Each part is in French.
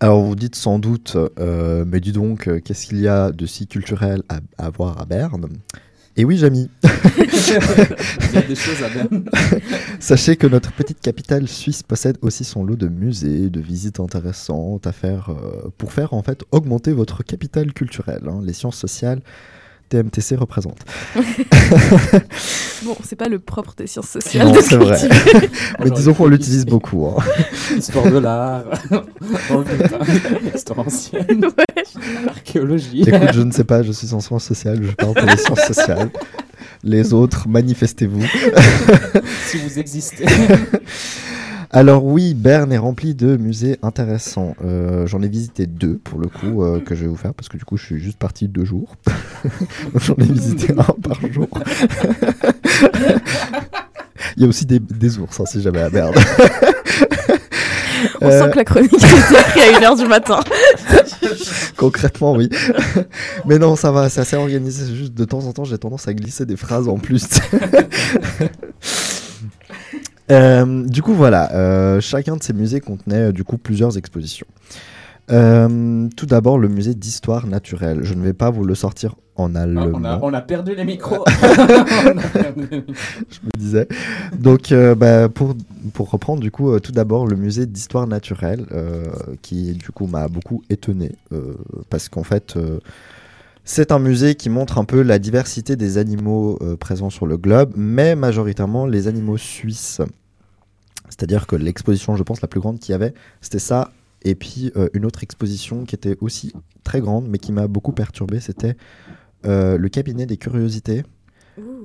Alors vous dites sans doute, euh, mais dis donc, euh, qu'est-ce qu'il y a de si culturel à, à voir à Berne? Et oui, Jamy, Il y a des choses à Berne. sachez que notre petite capitale suisse possède aussi son lot de musées, de visites intéressantes à faire euh, pour faire en fait augmenter votre capital culturel. hein. Les sciences sociales, TMTC représente. Bon, c'est pas le propre des sciences sociales. Non, c'est vrai. Mais disons qu'on l'utilise beaucoup. hein. Histoire de l'art, histoire ancienne, Ouais. archéologie. Écoute, je ne sais pas, je suis en sciences sociales, je parle pour les sciences sociales. Les autres, manifestez-vous. si vous existez. Alors oui, Berne est rempli de musées intéressants. Euh, J'en ai visité deux pour le coup euh, que je vais vous faire parce que du coup je suis juste parti deux jours. J'en ai visité un par jour. Il y a aussi des, des ours hein, si jamais à Berne. On Euh, sent que la chronique été écrite à 1h du matin. Concrètement, oui. Mais non, ça va, c'est assez organisé. Juste de temps en temps, j'ai tendance à glisser des phrases en plus. Euh, du coup, voilà. euh, chacun de ces musées contenait euh, du coup plusieurs expositions. Tout d'abord, le musée d'histoire naturelle. Je ne vais pas vous le sortir en Ah, allemand. on, a, on a perdu les micros. Perdu je me disais. Donc, bah, pour, pour reprendre, du coup, tout d'abord, le musée d'histoire naturelle, qui, du coup, m'a beaucoup étonné, parce qu'en fait, c'est un musée qui montre un peu la diversité des animaux euh, présents sur le globe, mais majoritairement les animaux suisses. C'est-à-dire que l'exposition, je pense, la plus grande qu'il y avait, c'était ça. Et puis, euh, une autre exposition qui était aussi très grande, mais qui m'a beaucoup perturbé, c'était euh, le cabinet des curiosités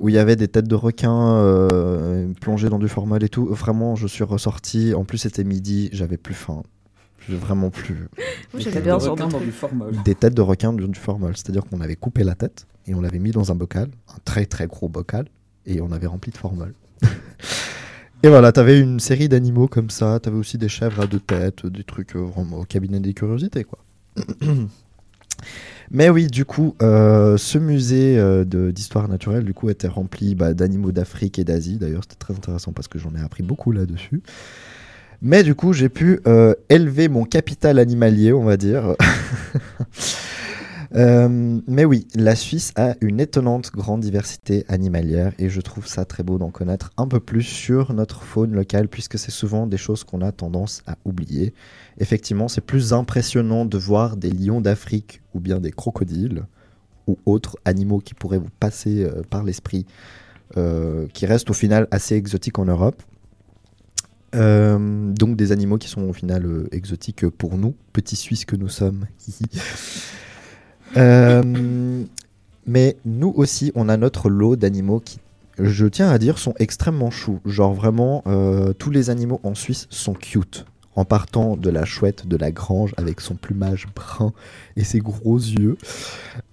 où il y avait des têtes de requins plongées dans du formol et tout. Vraiment, je suis ressorti. En plus, c'était midi, j'avais plus faim. J'ai vraiment plus. Moi, Des têtes bien de requin dans du formol. Des têtes de requins dans du formol. C'est-à-dire qu'on avait coupé la tête et on l'avait mis dans un bocal, un très très gros bocal, et on avait rempli de formol. et voilà, t'avais une série d'animaux comme ça. T'avais aussi des chèvres à deux têtes, des trucs euh, vraiment au cabinet des curiosités, quoi. Mais oui, du coup, euh, ce musée euh, de- d'histoire naturelle, du coup, était rempli bah, d'animaux d'Afrique et d'Asie. D'ailleurs, c'était très intéressant parce que j'en ai appris beaucoup là-dessus. Mais du coup, j'ai pu euh, élever mon capital animalier, on va dire. Euh, mais oui, la Suisse a une étonnante grande diversité animalière et je trouve ça très beau d'en connaître un peu plus sur notre faune locale puisque c'est souvent des choses qu'on a tendance à oublier. Effectivement, c'est plus impressionnant de voir des lions d'Afrique ou bien des crocodiles ou autres animaux qui pourraient vous passer euh, par l'esprit, qui restent au final assez exotiques en Europe. Euh, donc des animaux qui sont au final euh, exotiques pour nous, petits Suisses que nous sommes. Euh, mais nous aussi, on a notre lot d'animaux qui, je tiens à dire, sont extrêmement choux. Genre vraiment, tous les animaux en Suisse sont cute. En partant de la chouette de la grange avec son plumage brun et ses gros yeux,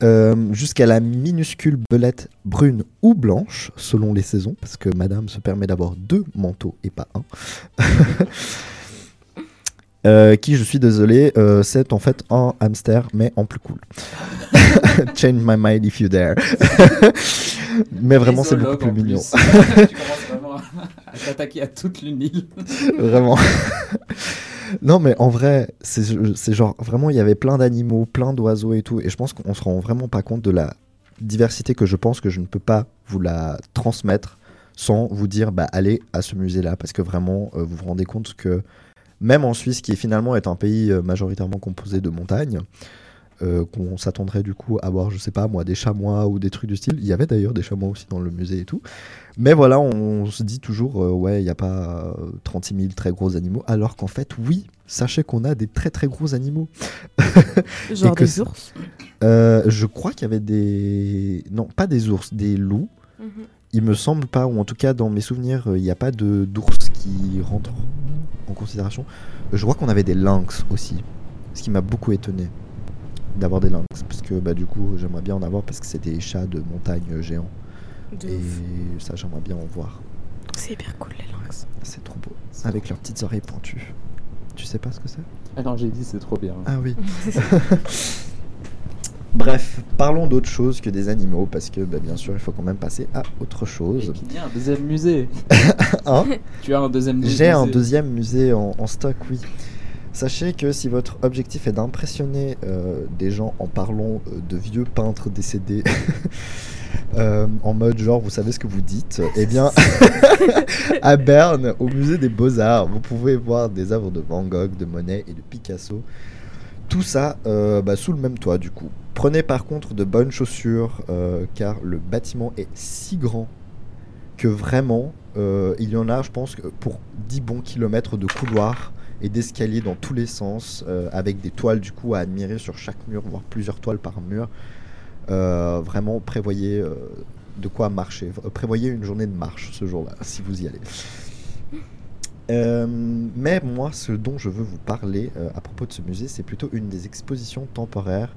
euh, jusqu'à la minuscule belette brune ou blanche, selon les saisons, parce que madame se permet d'avoir deux manteaux et pas un. Euh, qui, je suis désolé, euh, c'est en fait un hamster, mais en plus cool. Change my mind if you dare. mais vraiment, c'est beaucoup plus mignon. À t'attaquer à toute l'unile. vraiment. non, mais en vrai, c'est c'est genre vraiment, il y avait plein d'animaux, plein d'oiseaux et tout. Et je pense qu'on se rend vraiment pas compte de la diversité que je pense que je ne peux pas vous la transmettre sans vous dire, bah, allez à ce musée-là. Parce que vraiment, euh, vous vous rendez compte que même en Suisse, qui finalement est un pays euh, majoritairement composé de montagnes, euh, qu'on s'attendrait du coup à voir, je sais pas moi, des chamois ou des trucs du style. Il y avait d'ailleurs des chamois aussi dans le musée et tout. Mais voilà, on, se dit toujours, euh, ouais, il n'y a pas euh, 36 000 très gros animaux, alors qu'en fait, oui, sachez qu'on a des très très gros animaux. Genre des ours. Euh, je crois qu'il y avait des. Non, pas des ours, des loups. Il me semble pas, ou en tout cas dans mes souvenirs, euh, il n'y a pas de d'ours qui rentrent en considération. Euh, Je crois qu'on avait des lynx aussi, ce qui m'a beaucoup étonné d'avoir des lynx, parce que bah, du coup j'aimerais bien en avoir parce que c'est des chats de montagne géants, De et ouf. ça j'aimerais bien en voir. C'est hyper cool les lynx. C'est trop beau, avec leurs petites oreilles pointues. Tu sais pas ce que c'est? Ah non, j'ai dit c'est trop bien. Ah oui. Bref, parlons d'autre chose que des animaux, parce que bah, bien sûr il faut quand même passer à autre chose. qu'il y a un deuxième musée. Hein? Tu as un deuxième musée. J'ai un deuxième musée en, en stock, oui. Sachez que si votre objectif est d'impressionner euh, des gens en parlant euh, de vieux peintres décédés, euh, en mode genre vous savez ce que vous dites, eh bien à Berne, au musée des beaux-arts, vous pouvez voir des œuvres de Van Gogh, de Monet et de Picasso. Tout ça euh, bah, sous le même toit du coup. Prenez par contre de bonnes chaussures car le bâtiment est si grand que vraiment il y en a je pense pour 10 bons kilomètres de couloirs et d'escaliers dans tous les sens euh, avec des toiles du coup à admirer sur chaque mur, voire plusieurs toiles par mur. Euh, vraiment prévoyez euh, de quoi marcher. Prévoyez une journée de marche ce jour-là si vous y allez. Mais moi, ce dont je veux vous parler à propos de ce musée, c'est plutôt une des expositions temporaires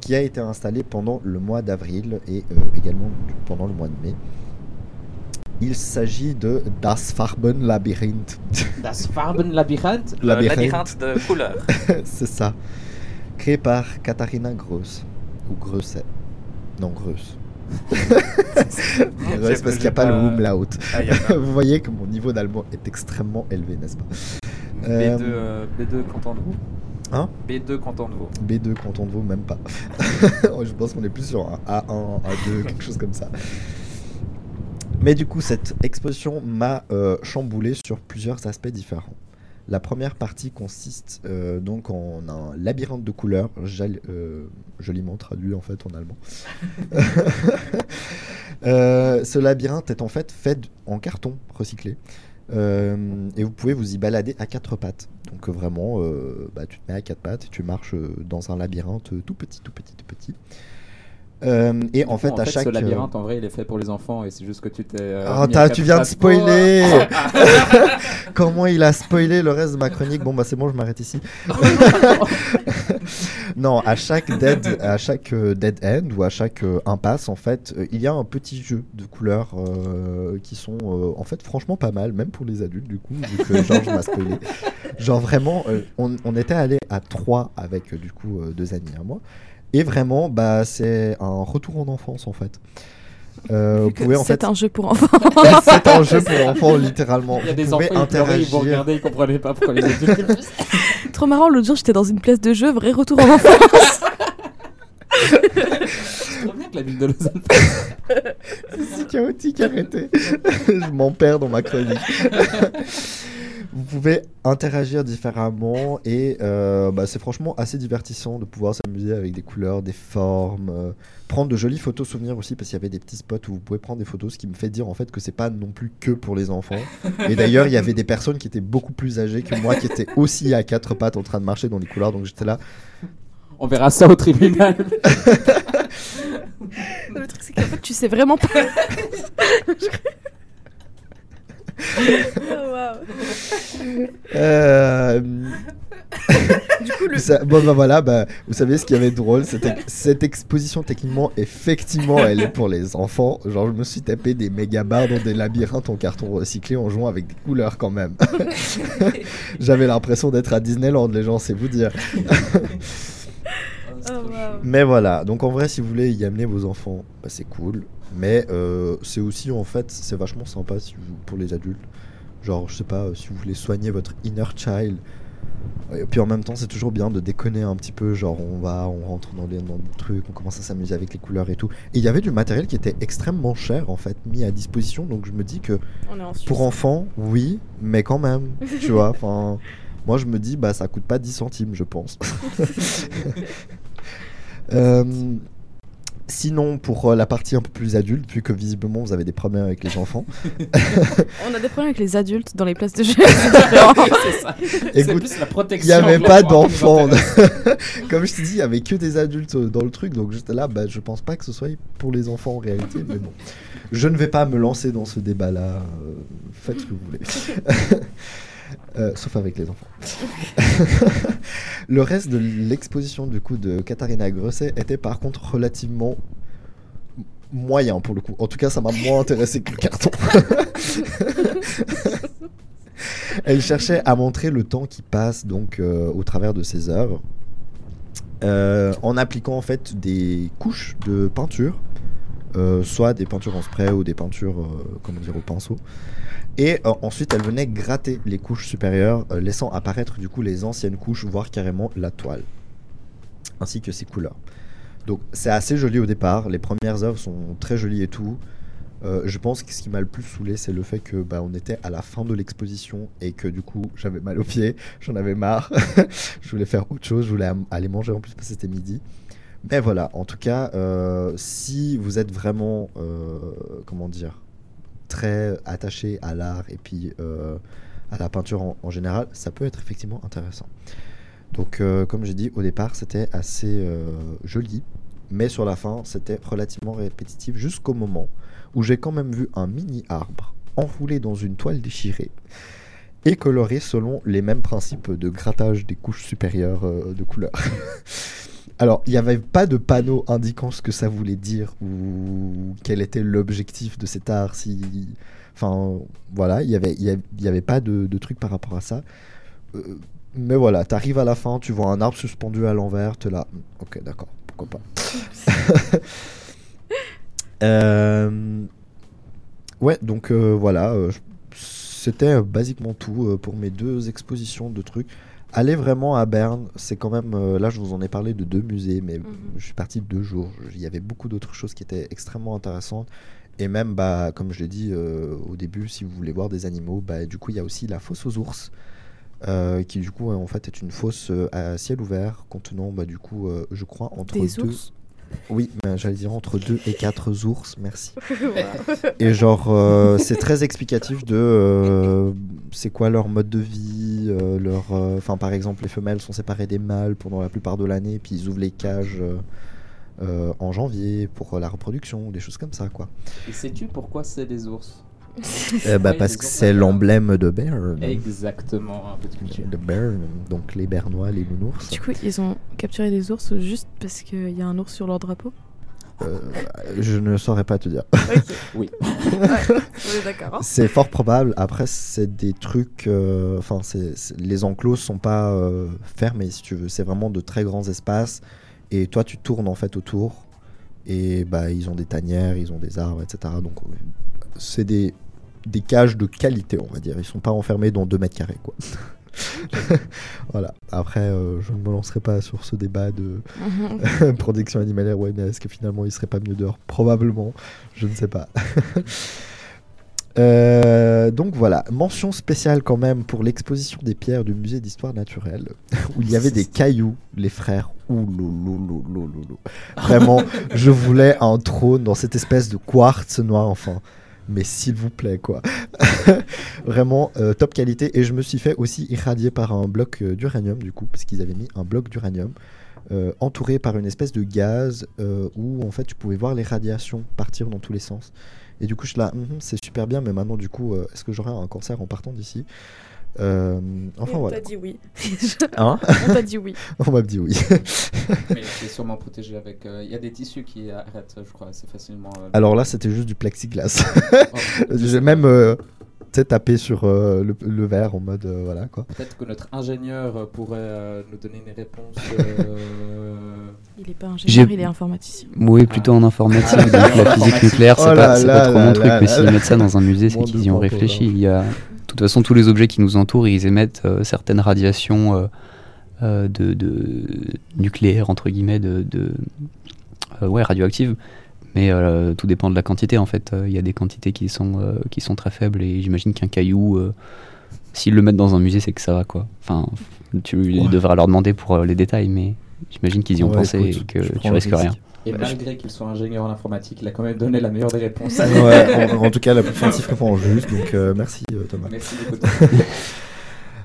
qui a été installée pendant le mois d'avril et également pendant le mois de mai. Il s'agit de Das Farbenlabyrinth. Das Farbenlabyrinth Le Labyrinthe. labyrinthe de couleurs. c'est ça. Créé par Katharina Gross. Ou Grosset. Non, Gross. Gross parce qu'il n'y a pas le umlaut. Ah. Vous voyez que mon niveau d'allemand est extrêmement élevé, n'est-ce pas? B2, Euh, euh, B2 canton de vous Hein? B2 canton de vous. B2 canton de Vaud, même pas. Je pense qu'on est plus sur un A1, A2, quelque chose comme ça. Mais du coup, cette exposition m'a euh, chamboulé sur plusieurs aspects différents. La première partie consiste euh, donc en un labyrinthe de couleurs, euh, joliment traduit en fait en allemand. Ce labyrinthe est en fait fait en carton recyclé. Et vous pouvez vous y balader à quatre pattes. Donc vraiment, bah, tu te mets à quatre pattes et tu marches dans un labyrinthe tout petit, tout petit, tout petit. Euh, et en fait, coup, à chaque... ce labyrinthe, en vrai, il est fait pour les enfants et c'est juste que tu t'es. euh, Ah, tu viens de pattes. spoiler Comment il a spoilé le reste de ma chronique? Bon bah c'est bon, je m'arrête ici. non, à chaque dead, à chaque euh, dead end ou à chaque euh, impasse, en fait, euh, il y a un petit jeu de couleurs euh, qui sont euh, en fait franchement pas mal, même pour les adultes du coup, vu que Georges m'a spoilé. Genre vraiment, euh, on, on était allé à 3 avec euh, du coup euh, deux amis à moi. Et vraiment, bah, c'est un retour en enfance en fait. Euh, vous en C'est fait un jeu pour enfants. c'est un jeu pour enfants, littéralement. Il y a Vous des pouvez enfants, ils pleuraient, ils vous interagir. regardaient, ils comprenaient pas pourquoi les adultes. Trop marrant, l'autre jour j'étais dans une place de jeu, vrai retour en enfance. C'est trop bien que la ville de Lausanne. C'est si chaotique, arrêtez. Je m'en perds dans ma chronique. Vous pouvez interagir différemment et euh, bah, c'est franchement assez divertissant de pouvoir s'amuser avec des couleurs, des formes, euh, prendre de jolies photos souvenirs aussi parce qu'il y avait des petits spots où vous pouvez prendre des photos, ce qui me fait dire en fait que c'est pas non plus que pour les enfants. Et d'ailleurs, il y avait des personnes qui étaient beaucoup plus âgées que moi qui étaient aussi à quatre pattes en train de marcher dans les couloirs, donc j'étais là. On verra ça au tribunal. Le truc c'est qu'en fait tu sais vraiment pas. Oh, waouh. Euh, Du coup, le... Ça- bon bah voilà, bah, vous savez ce qui avait de drôle, c'était cette exposition techniquement, effectivement, elle est pour les enfants. Genre je me suis tapé des méga barres dans des labyrinthes en carton recyclé en jouant avec des couleurs quand même. J'avais l'impression d'être à Disneyland, les gens, c'est vous dire. Oh, waouh. Mais voilà, donc en vrai, si vous voulez y amener vos enfants, bah, c'est cool. Mais euh, c'est aussi en fait, c'est vachement sympa si vous- pour les adultes. Genre, je sais pas, euh, si vous voulez soigner votre inner child. Et puis en même temps, c'est toujours bien de déconner un petit peu. Genre, on va, on rentre dans les, dans des trucs, on commence à s'amuser avec les couleurs et tout. Et il y avait du matériel qui était extrêmement cher en fait, mis à disposition. Donc je me dis que en pour enfants, oui, mais quand même, tu vois. Enfin, moi je me dis, bah ça coûte pas 10 centimes, je pense. Euh, sinon, pour euh, la partie un peu plus adulte, vu que visiblement vous avez des problèmes avec les enfants, On a des problèmes avec les adultes dans les places de jeu. c'est plus la il protection. n'y avait pas d'enfants. Comme je t'ai dit, il y avait que des adultes euh, dans le truc, donc j'étais là, bah je pense pas que ce soit pour les enfants en réalité, mais bon. Je ne vais pas me lancer dans ce débat-là. euh, faites ce que vous voulez. Euh, sauf avec les enfants. le reste de l'exposition du coup de Katharina Grosset était par contre relativement moyen pour le coup. En tout cas, ça m'a moins intéressé que le carton. Elle cherchait à montrer le temps qui passe donc euh, au travers de ses œuvres, euh, en appliquant en fait des couches de peinture soit des peintures en spray ou des peintures, comment dire, au pinceau. Et euh, ensuite, elle venait gratter les couches supérieures, euh, laissant apparaître du coup les anciennes couches, voire carrément la toile, ainsi que ses couleurs. Donc c'est assez joli au départ, les premières œuvres sont très jolies et tout. Euh, je pense que ce qui m'a le plus saoulé, c'est le fait que bah, on était à la fin de l'exposition et que du coup j'avais mal aux pieds, j'en avais marre, je voulais faire autre chose, je voulais aller manger en plus parce que c'était midi. Mais voilà, en tout cas, si vous êtes vraiment, comment dire, attaché à l'art et puis euh, à la peinture en, général, ça peut être effectivement intéressant. Donc, euh, comme j'ai dit, au départ, c'était assez euh, joli, mais sur la fin, c'était relativement répétitif jusqu'au moment où j'ai quand même vu un mini arbre enroulé dans une toile déchirée et coloré selon les mêmes principes de grattage des couches supérieures de couleur. Alors, il n'y avait pas de panneau indiquant ce que ça voulait dire ou quel était l'objectif de cet art. Si... Enfin, voilà, il n'y avait, y avait, il y avait pas de, de truc par rapport à ça. Euh, mais voilà, t'arrives à la fin, tu vois un arbre suspendu à l'envers, t'es là, hmm, ok, d'accord, pourquoi pas. Euh, Ouais, donc euh, voilà, c'était basiquement tout pour mes deux expositions de trucs. Aller vraiment à Berne, c'est quand même. euh, là, je vous en ai parlé de deux musées, mais Mhm. je suis parti deux jours. Il y avait beaucoup d'autres choses qui étaient extrêmement intéressantes. Et même, bah, comme je l'ai dit euh, au début, si vous voulez voir des animaux, bah, du coup, il y a aussi la fosse aux ours, euh, qui du coup, en fait, est une fosse à ciel ouvert, contenant, bah, du coup, je crois, entre Des deux. ours? Oui, mais j'allais dire entre deux et quatre ours, merci. Et genre, euh, c'est très explicatif de euh, c'est quoi leur mode de vie, euh, leur, euh, enfin par exemple les femelles sont séparées des mâles pendant la plupart de l'année, puis ils ouvrent les cages euh, euh, en janvier pour la reproduction, des choses comme ça quoi. Et sais-tu pourquoi c'est des ours? Euh, bah, parce que c'est l'emblème de Berne, Exactement, un peu de culture. de donc les Bernois, les nounours. Du coup, ils ont capturé des ours juste parce qu'il y a un ours sur leur drapeau Euh, je ne saurais pas te dire. Ok. Oui. Ouais, on est d'accord. hein. C'est fort probable. Après, c'est des trucs. euh, Enfin, c'est c'est- les enclos sont pas euh, fermés, si tu veux. C'est vraiment de très grands espaces. Et toi, tu tournes en fait autour. Et bah, ils ont des tanières, ils ont des arbres, etc. Donc, euh, c'est des, des cages de qualité, on va dire. Ils sont pas enfermés dans 2 mètres carrés, quoi. voilà. Après, euh, je ne me lancerai pas sur ce débat de Mhm. protection animalière. Ouais, mais est-ce que finalement, il serait pas mieux dehors? Probablement. Je ne sais pas. Euh, donc voilà, mention spéciale quand même pour l'exposition des pierres du musée d'histoire naturelle, où il y avait des cailloux, les frères. Ouh, Vraiment, je voulais un trône dans cette espèce de quartz noir, enfin. Mais s'il vous plaît, quoi. Vraiment euh, top qualité. Et je me suis fait aussi irradier par un bloc euh, d'uranium, du coup, parce qu'ils avaient mis un bloc d'uranium euh, entouré par une espèce de gaz où en fait tu pouvais voir les radiations partir dans tous les sens. Et du coup, je suis là, Mhm, c'est super bien, mais maintenant, du coup, est-ce que j'aurai un cancer en partant d'ici? Euh, Enfin on voilà. t'a dit oui. Hein on t'a dit oui. On m'a dit oui. Mais c'est sûrement protégé avec. euh, Il y a des tissus qui arrêtent, je crois, assez facilement. euh, Alors là, c'était juste du plexiglas. oh, J'ai même euh, tapé sur euh, le, le verre en mode euh, voilà quoi. Peut-être que notre ingénieur euh, pourrait euh, nous donner une réponse. euh, Il est pas J'ai- ingénieur, il est informaticien. Oui, plutôt en informatique. Ah. donc la physique nucléaire, c'est Oh pas, là c'est là pas trop là mon truc. là mais s'ils mettent ça dans un musée, c'est qu'ils y ont réfléchi. Il y a... De toute façon, tous les objets qui nous entourent, ils émettent euh, certaines radiations euh, euh, de, de nucléaires, entre guillemets, de, de ouais, radioactives. Mais euh, tout dépend de la quantité, en fait. Euh, Il y a des quantités qui sont, euh, qui sont très faibles et j'imagine qu'un caillou, s'ils le mettent dans un musée, c'est que ça va, quoi. Enfin, tu Ouais. devras leur demander pour les détails, mais j'imagine qu'ils y ont Ouais, pensé écoute, et que tu risques risque. rien. Et Bah, malgré qu'il soit ingénieur en informatique, il a quand même donné la meilleure des réponses. Ouais, en, en tout cas, la plus scientifiquement juste. Donc euh, merci euh, Thomas. Merci beaucoup.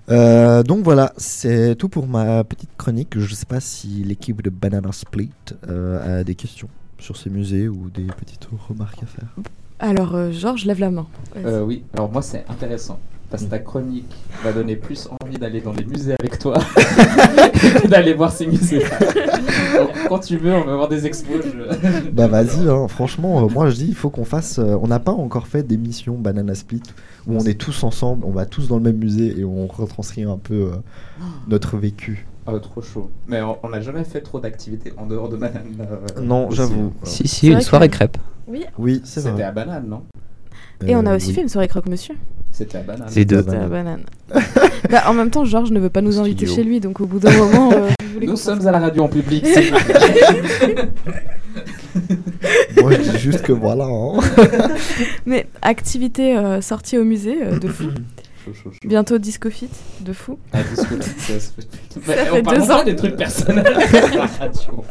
Euh, donc voilà, c'est tout pour ma petite chronique. Je sais pas si l'équipe de Banana Split euh, a des questions sur ces musées ou des petites remarques à faire. Alors, euh, Georges, lève la main. Euh, oui, alors moi c'est intéressant. Parce que ta chronique va donner plus envie d'aller dans des musées avec toi que d'aller voir ces musées. Donc, quand tu veux, on va voir des expos. je- Bah vas-y, hein, franchement, euh, moi je dis il faut qu'on fasse. euh, on n'a pas encore fait d'émission Banana Split où on est tous ensemble, on va tous dans le même musée et on retranscrit un peu euh, notre vécu. Ah, trop chaud. Mais on n'a jamais fait trop d'activités en dehors de Banane. euh, Non, j'avoue. Si, C'est si, vrai une soirée crêpe. Oui. Oui, c'est C'était vrai. à banane, non? Et on a Euh, aussi oui. fait une soirée croque-monsieur. C'était à banane. C'était à la banane. bah, en même temps, Georges ne veut pas nous inviter Studio. chez lui, donc au bout d'un moment, euh, Nous sommes à la radio en public. Moi, je dis juste que voilà. hein. Mais activité euh, sortie au musée euh, de fou. Chaud, chaud, chaud. Bientôt Disco Fit de fou. Ah, disco, ça, ça fait- on fait parle deux pas des trucs personnels la radio.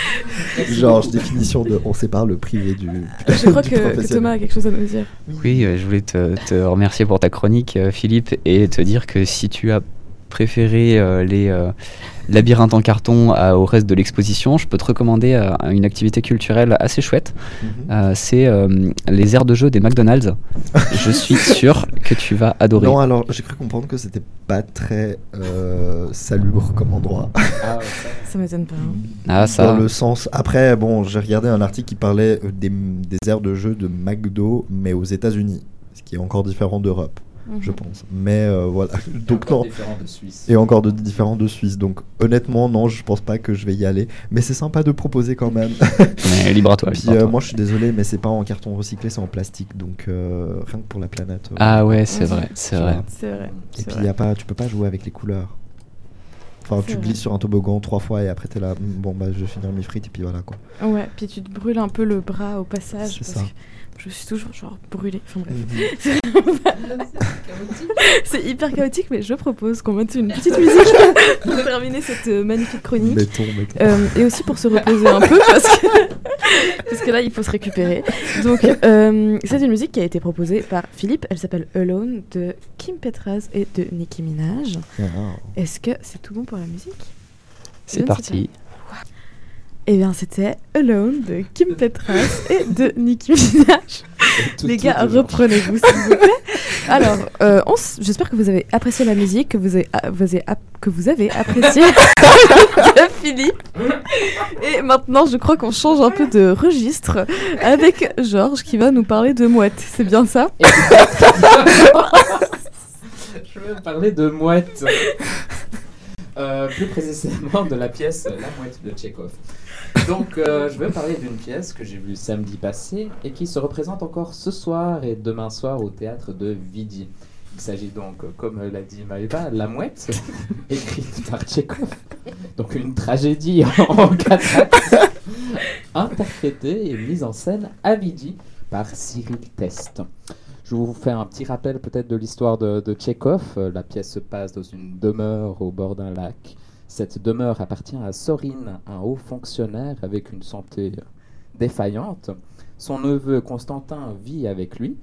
Genre, définition de on sépare le privé du. Je crois du que. Thomas a quelque chose à nous dire. Oui, euh, je voulais te, te remercier pour ta chronique, euh, Philippe, et te dire que si tu as préféré euh, les euh, labyrinthes en carton à- au reste de l'exposition, je peux te recommander euh, une activité culturelle assez chouette. Mhm. Euh, c'est euh, les aires de jeu des McDonald's. je suis sûr que tu vas adorer. Non, alors j'ai cru comprendre que c'était pas très euh, salubre comme endroit. Ah, ouais, ça. M'étonne pas. hein. Ah, ça. Dans le sens. Après, bon, j'ai regardé un article qui parlait euh, des, des aires de jeu de McDo, mais aux États-Unis, ce qui est encore différent d'Europe, je Mhm. pense. Mais euh, voilà. Donc Encore non. différent de Suisse. Et encore de différent de Suisse. Donc honnêtement, non, je pense pas que je vais y aller. Mais c'est sympa de proposer quand même. Mais libre à toi. Puis libre à euh, toi. moi, je suis désolé, mais c'est pas en carton recyclé, c'est en plastique. Donc euh, rien que pour la planète. euh, Ah ouais, c'est vrai, c'est vrai. vrai. Et puis vrai. y a pas, tu peux pas jouer avec les couleurs. Enfin, tu vrai. glisses sur un toboggan trois fois et après t'es là. "Hmm, Bon bah je vais finir mes frites et puis voilà quoi. Ouais, puis tu te brûles un peu le bras au passage. C'est ça. que je suis toujours genre brûlée. Enfin bref. C'est hyper chaotique, mais je propose qu'on mette une petite musique pour terminer cette euh, magnifique chronique. Euh, et aussi pour se reposer un peu parce que, parce que là il faut se récupérer. Donc euh, c'est une musique qui a été proposée par Philippe, elle s'appelle Alone de Kim Petras et de Nicki Minaj. Est-ce que c'est tout bon pour la musique? C'est parti. Eh bien c'était Alone de Kim Petras et de Nicki Minaj. Tout- Les gars, reprenez-vous s'il vous plaît. Alors, euh, on s- j'espère que vous avez apprécié la musique, que vous avez, vous avez que vous avez apprécié Philippe. Et maintenant, je crois qu'on change un peu de registre avec Georges qui va nous parler de mouettes. C'est bien ça? Je vais parler de mouette. Euh, plus précisément de la pièce La mouette de Tchekhov. Donc, euh, je vais parler d'une pièce que j'ai vue samedi passé et qui se représente encore ce soir et demain soir au théâtre de Vidi. Il s'agit donc, comme l'a dit Maëva, La mouette, écrite par Tchekhov. Donc, une tragédie en quatre actes, interprétée et mise en scène à Vidi par Cyril Test. Je vais vous faire un petit rappel peut-être de l'histoire de, de Tchekhov. Euh, La pièce se passe dans une demeure au bord d'un lac. Cette demeure appartient à Sorine, un haut fonctionnaire avec une santé défaillante. Son neveu Constantin vit avec lui.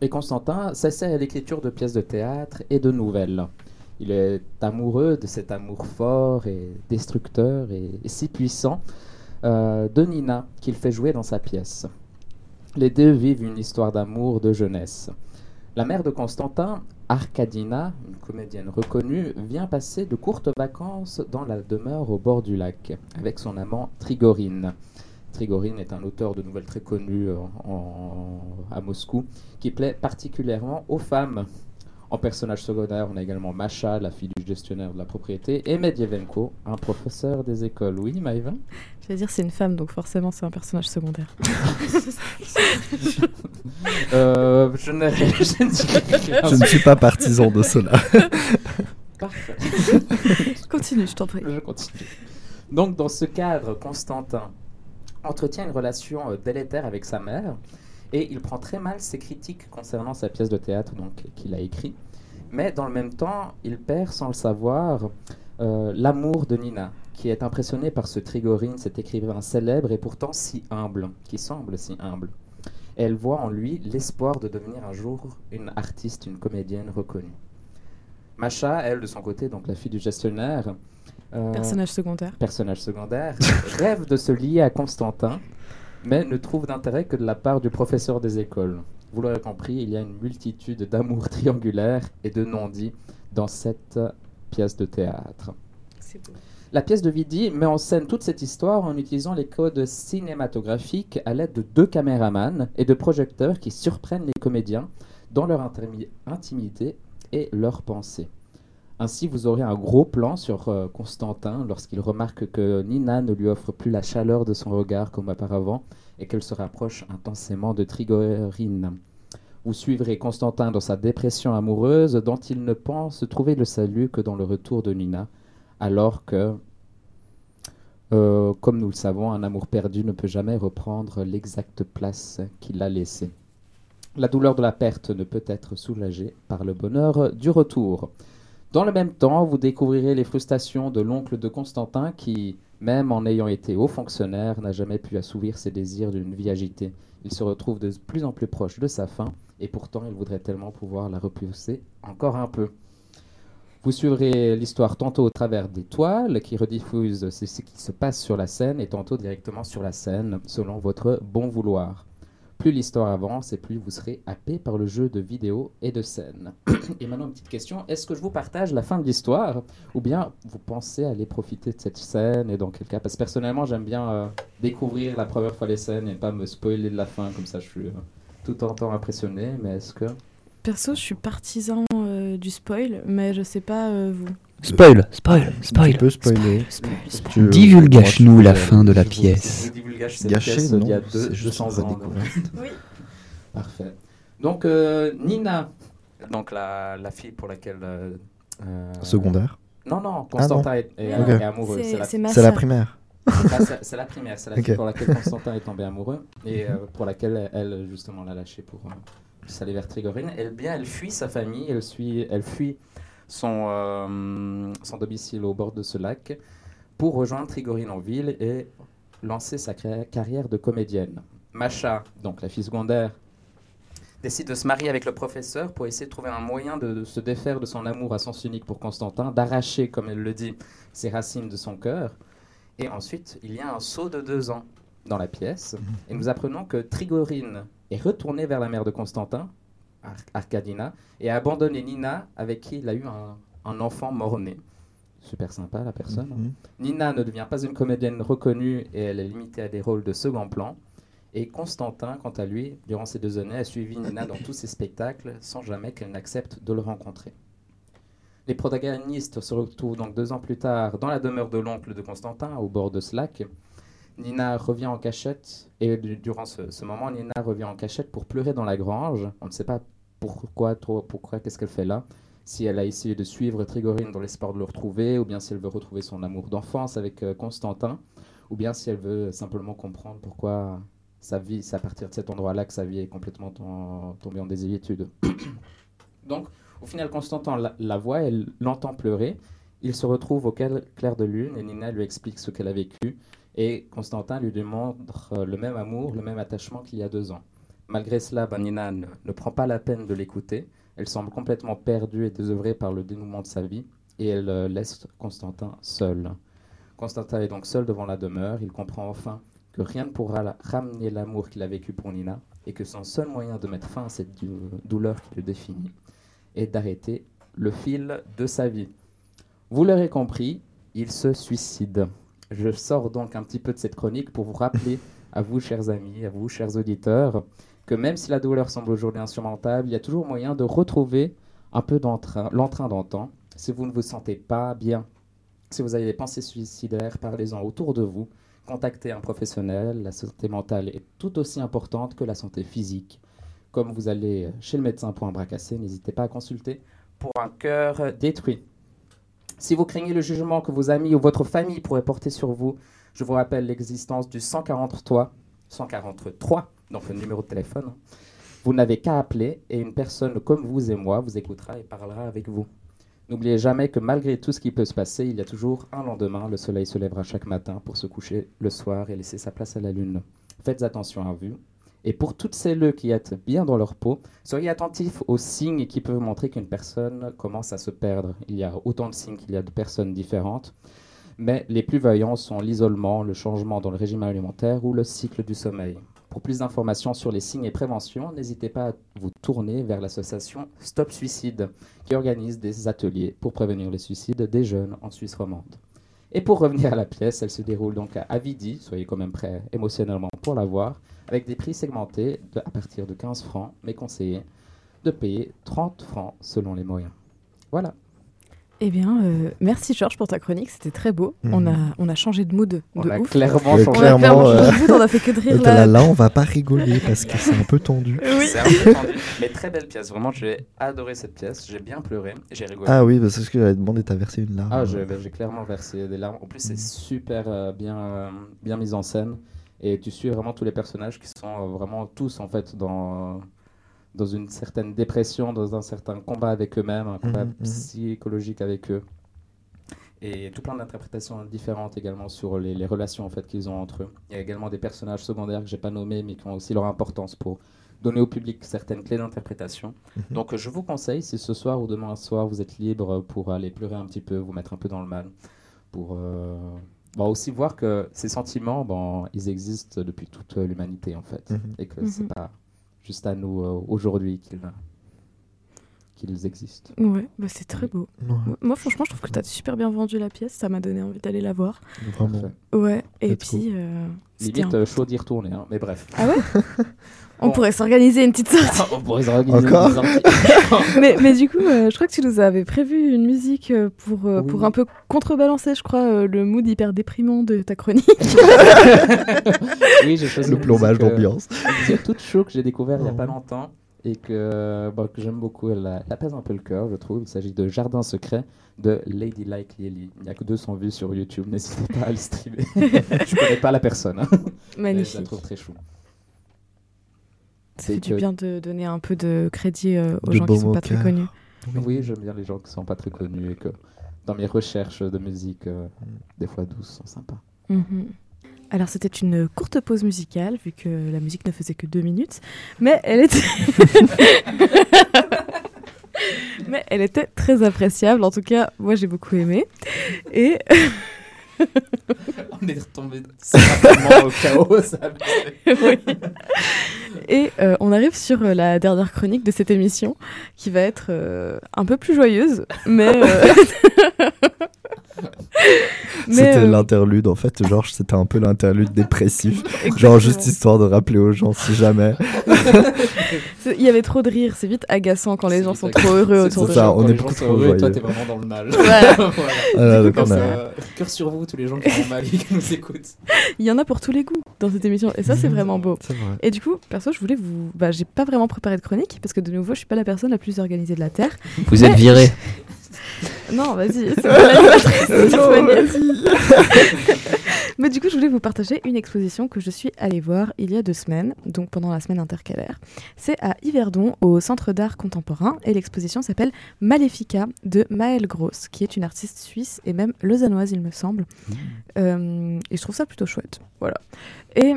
Et Constantin s'essaie à l'écriture de pièces de théâtre et de nouvelles. Il est amoureux de cet amour fort et destructeur et, et si puissant euh, de Nina qu'il fait jouer dans sa pièce. Les deux vivent une histoire d'amour de jeunesse. La mère de Constantin, Arkadina, une comédienne reconnue, vient passer de courtes vacances dans la demeure au bord du lac avec son amant Trigorine. Trigorine est un auteur de nouvelles très connu euh, à Moscou qui plaît particulièrement aux femmes. En personnage secondaire, on a également Masha, la fille du gestionnaire de la propriété, et Medievenko, un professeur des écoles. Oui, Maïva Je vais dire c'est une femme, donc forcément c'est un personnage secondaire. Euh, ne. Je ne suis pas partisan de cela. Parfait. Continue, je t'en prie. Je continue. Donc, dans ce cadre, Constantin entretient une relation euh, délétère avec sa mère et il prend très mal ses critiques concernant sa pièce de théâtre donc qu'il a écrit. Mais dans le même temps, il perd sans le savoir euh, l'amour de Nina, qui est impressionnée par ce Trigorine, cet écrivain célèbre et pourtant si humble, qui semble si humble. Et elle voit en lui l'espoir de devenir un jour une artiste, une comédienne reconnue. Masha, elle, de son côté, donc la fille du gestionnaire, euh, Personnage secondaire. personnage secondaire, rêve de se lier à Constantin, mais ne trouve d'intérêt que de la part du professeur des écoles. Vous l'aurez compris, il y a une multitude d'amours triangulaires et de non-dits dans cette pièce de théâtre. C'est beau. La pièce de Vidi met en scène toute cette histoire en utilisant les codes cinématographiques à l'aide de deux caméramans et de projecteurs qui surprennent les comédiens dans leur intimité et leurs pensées. Ainsi, vous aurez un gros plan sur euh, Constantin lorsqu'il remarque que Nina ne lui offre plus la chaleur de son regard comme auparavant et qu'elle se rapproche intensément de Trigorine. Vous suivrez Constantin dans sa dépression amoureuse dont il ne pense trouver le salut que dans le retour de Nina, alors que, euh, comme nous le savons, un amour perdu ne peut jamais reprendre l'exacte place qu'il a laissée. La douleur de la perte ne peut être soulagée par le bonheur du retour. Dans le même temps, vous découvrirez les frustrations de l'oncle de Constantin qui, même en ayant été haut fonctionnaire, n'a jamais pu assouvir ses désirs d'une vie agitée. Il se retrouve de plus en plus proche de sa fin, et pourtant il voudrait tellement pouvoir la repousser encore un peu. Vous suivrez l'histoire tantôt au travers des toiles qui rediffusent ce qui se passe sur la scène et tantôt directement sur la scène selon votre bon vouloir. Plus l'histoire avance et plus vous serez happé par le jeu de vidéo et de scène. et maintenant une petite question, est-ce que je vous partage la fin de l'histoire ou bien vous pensez aller profiter de cette scène et dans quel cas? Parce que personnellement j'aime bien euh, découvrir la première fois les scènes et pas me spoiler de la fin comme ça je suis euh, tout en temps impressionné mais est-ce que... Perso, je suis partisan euh, du spoil, mais je sais pas vous. Spoil, spoil, Tu spoil. peux spoiler. Spoil, spoil. Tu- Divulgage-nous la fin de la pièce. je divulgage cette Gâché, pièce non, il y a c'est deux- juste 200 ans. Oui. Parfait. Donc Donc, Nina, donc la, la fille pour laquelle. euh, euh, Secondaire. Non, non, Constantin est, est amoureux. C'est la, primaire. c'est la primaire, c'est la fille pour laquelle Constantin est tombé amoureux et euh, pour laquelle elle, justement, l'a lâché pour euh, s'aller vers Trigorine. Elle, bien, elle fuit sa famille, elle, suit, elle fuit son, euh, son domicile au bord de ce lac pour rejoindre Trigorine en ville et lancer sa carrière de comédienne. Macha, donc la fille secondaire, décide de se marier avec le professeur pour essayer de trouver un moyen de, de se défaire de son amour à sens unique pour Constantin, d'arracher, comme elle le dit, ses racines de son cœur. Et ensuite, il y a un saut de deux ans dans la pièce, et nous apprenons que Trigorine est retournée vers la mère de Constantin, Ar- Arcadina, et a abandonné Nina, avec qui il a eu un, un enfant mort-né. Super sympa la personne. Mhm. Nina ne devient pas une comédienne reconnue et elle est limitée à des rôles de second plan. Et Constantin, quant à lui, durant ces deux années, a suivi Nina dans tous ses spectacles sans jamais qu'elle n'accepte de le rencontrer. Les protagonistes se retrouvent donc deux ans plus tard dans la demeure de l'oncle de Constantin, au bord de ce lac. Nina revient en cachette, et du- durant ce, moment, Nina revient en cachette pour pleurer dans la grange. On ne sait pas pourquoi, trop, pourquoi, qu'est-ce qu'elle fait là. Si elle a essayé de suivre Trigorine dans l'espoir de le retrouver, ou bien si elle veut retrouver son amour d'enfance avec euh, Constantin, ou bien si elle veut simplement comprendre pourquoi sa vie, c'est à partir de cet endroit-là que sa vie est complètement tom- tombée en déséquilibre. Donc, au final, Constantin la, la voit, elle l'entend pleurer. Il se retrouve au clair de lune et Nina lui explique ce qu'elle a vécu. Et Constantin lui demande euh, le même amour, le même attachement qu'il y a deux ans. Malgré cela, ben, Nina ne, prend pas la peine de l'écouter. Elle semble complètement perdue et désœuvrée par le dénouement de sa vie. Et elle euh, laisse Constantin seul. Constantin est donc seul devant la demeure. Il comprend enfin que rien ne pourra ramener l'amour qu'il a vécu pour Nina et que son seul moyen de mettre fin à cette dou- douleur qui le définit est d'arrêter le fil de sa vie. Vous l'aurez compris, il se suicide. Je sors donc un petit peu de cette chronique pour vous rappeler à vous, chers amis, à vous, chers auditeurs, que même si la douleur semble aujourd'hui insurmontable, il y a toujours moyen de retrouver un peu d'entrain- l'entrain d'antan. Si vous ne vous sentez pas bien, si vous avez des pensées suicidaires, parlez-en autour de vous. Contactez un professionnel. La santé mentale est tout aussi importante que la santé physique. Comme vous allez chez le médecin pour un bras cassé, n'hésitez pas à consulter pour un cœur détruit. Si vous craignez le jugement que vos amis ou votre famille pourraient porter sur vous, je vous rappelle l'existence du 143, 143, donc le numéro de téléphone. Vous n'avez qu'à appeler et une personne comme vous et moi vous écoutera et parlera avec vous. N'oubliez jamais que malgré tout ce qui peut se passer, il y a toujours un lendemain. Le soleil se lèvera chaque matin pour se coucher le soir et laisser sa place à la lune. Faites attention à vous. Et pour toutes celles qui êtes bien dans leur peau, soyez attentifs aux signes qui peuvent montrer qu'une personne commence à se perdre. Il y a autant de signes qu'il y a de personnes différentes, mais les plus voyants sont l'isolement, le changement dans le régime alimentaire ou le cycle du sommeil. Pour plus d'informations sur les signes et prévention, n'hésitez pas à vous tourner vers l'association Stop Suicide, qui organise des ateliers pour prévenir les suicides des jeunes en Suisse romande. Et pour revenir à la pièce, elle se déroule donc à Avidi, soyez quand même prêts émotionnellement pour la voir, avec des prix segmentés de- à partir de 15 francs, mais conseillé de payer 30 francs selon les moyens. Voilà. Eh bien, euh, merci Georges pour ta chronique, c'était très beau. Mhm. On, a, on a changé de mood de On a ouf. clairement Ouais, On a changé. clairement, euh, changé de mood, on a fait que de rire là, là. là, on va pas rigoler parce que c'est un peu tendu. Oui. C'est un peu tendu, mais très belle pièce. Vraiment, j'ai adoré cette pièce. J'ai bien pleuré. J'ai rigolé. Ah oui, parce que j'avais demandé, t'as versé une larme. Ah, j'ai ben, j'ai clairement versé des larmes. En plus, c'est super euh, bien, euh, bien mis en scène. Et tu suis vraiment tous les personnages qui sont euh, vraiment tous en fait dans, dans une certaine dépression, dans un certain combat avec eux-mêmes, un combat Mhm, mhm. psychologique avec eux. Et tout plein d'interprétations différentes également sur les, les relations en fait qu'ils ont entre eux. Il y a également des personnages secondaires que j'ai pas nommés mais qui ont aussi leur importance pour donner au public certaines clés d'interprétation. Mhm. Donc je vous conseille, si ce soir ou demain soir vous êtes libre pour aller pleurer un petit peu, vous mettre un peu dans le mal, pour euh, bon, aussi voir que ces sentiments, bon, ils existent depuis toute l'humanité en fait, Mhm. et que Mhm. c'est pas juste à nous euh, aujourd'hui qu'ils qu'ils existent. Ouais, bah c'est très beau. Ouais, Moi, franchement, je trouve que t'as super bien vendu la pièce. Ça m'a donné envie d'aller la voir. vraiment. Parfait. Ouais, et puis. euh, Limite euh, chaud d'y retourner, hein, mais bref. Ah ouais On Bon. pourrait s'organiser une petite sortie. On pourrait se organiser Encore une sortie. mais, mais du coup, euh, je crois que tu nous avais prévu une musique euh, pour, euh, Oui. pour un peu contrebalancer, je crois, euh, le mood hyper déprimant de ta chronique. oui, j'ai choisi Le plombage d'ambiance. une musique toute chaud que j'ai découvert il y a pas longtemps et que, bon, que j'aime beaucoup. Elle, a- elle apaise un peu le cœur, je trouve. Il s'agit de Jardin secret de Lady Like Lily. Il n'y a que 200 vues sur YouTube. N'hésitez pas à le streamer. je connais pas la personne, hein, mais je la Magnifique. trouve très chou. Ça C'est fait du bien de donner un peu de crédit euh, aux De gens qui baume sont pas très connus. Oui, j'aime bien les gens qui sont pas très connus et que dans mes recherches de musique, euh, des fois douces, sont sympas. Mhm. Alors c'était une courte pause musicale vu que la musique ne faisait que deux minutes, mais elle était, mais elle était très appréciable. En tout cas, moi j'ai beaucoup aimé. Et On est retombé au chaos. ça. Oui. Et euh, on arrive sur euh, la dernière chronique de cette émission, qui va être euh, un peu plus joyeuse, mais. euh, C'était euh, l'interlude, en fait, genre, c'était un peu l'interlude dépressif. exactement. Genre, juste histoire de rappeler aux gens, si jamais. Il y avait trop de rire, c'est vite agaçant quand les gens sont agaçant. trop heureux autour de ça, on est beaucoup sont trop heureux et Toi, t'es vraiment dans le mal. Voilà. Voilà. Voilà, donc comme on a- ça. Euh, cœur sur vous, tous les gens qui vont mal et qui nous écoutent. Il y en a pour tous les goûts dans cette émission, et ça c'est vraiment beau. C'est vrai. Et du coup, perso, je voulais vous. Bah, j'ai pas vraiment préparé de chronique parce que de nouveau, je suis pas la personne la plus organisée de la terre. Vous êtes viré. Non, vas-y, c'est Mais du coup, je voulais vous partager une exposition que je suis allée voir il y a deux semaines, donc pendant la semaine intercalaire. C'est à Yverdon, au Centre d'art contemporain, et l'exposition s'appelle Maléfica de Maëlle Gross, qui est une artiste suisse et même lausannoise, il me semble. Euh, et je trouve ça plutôt chouette. Voilà. Et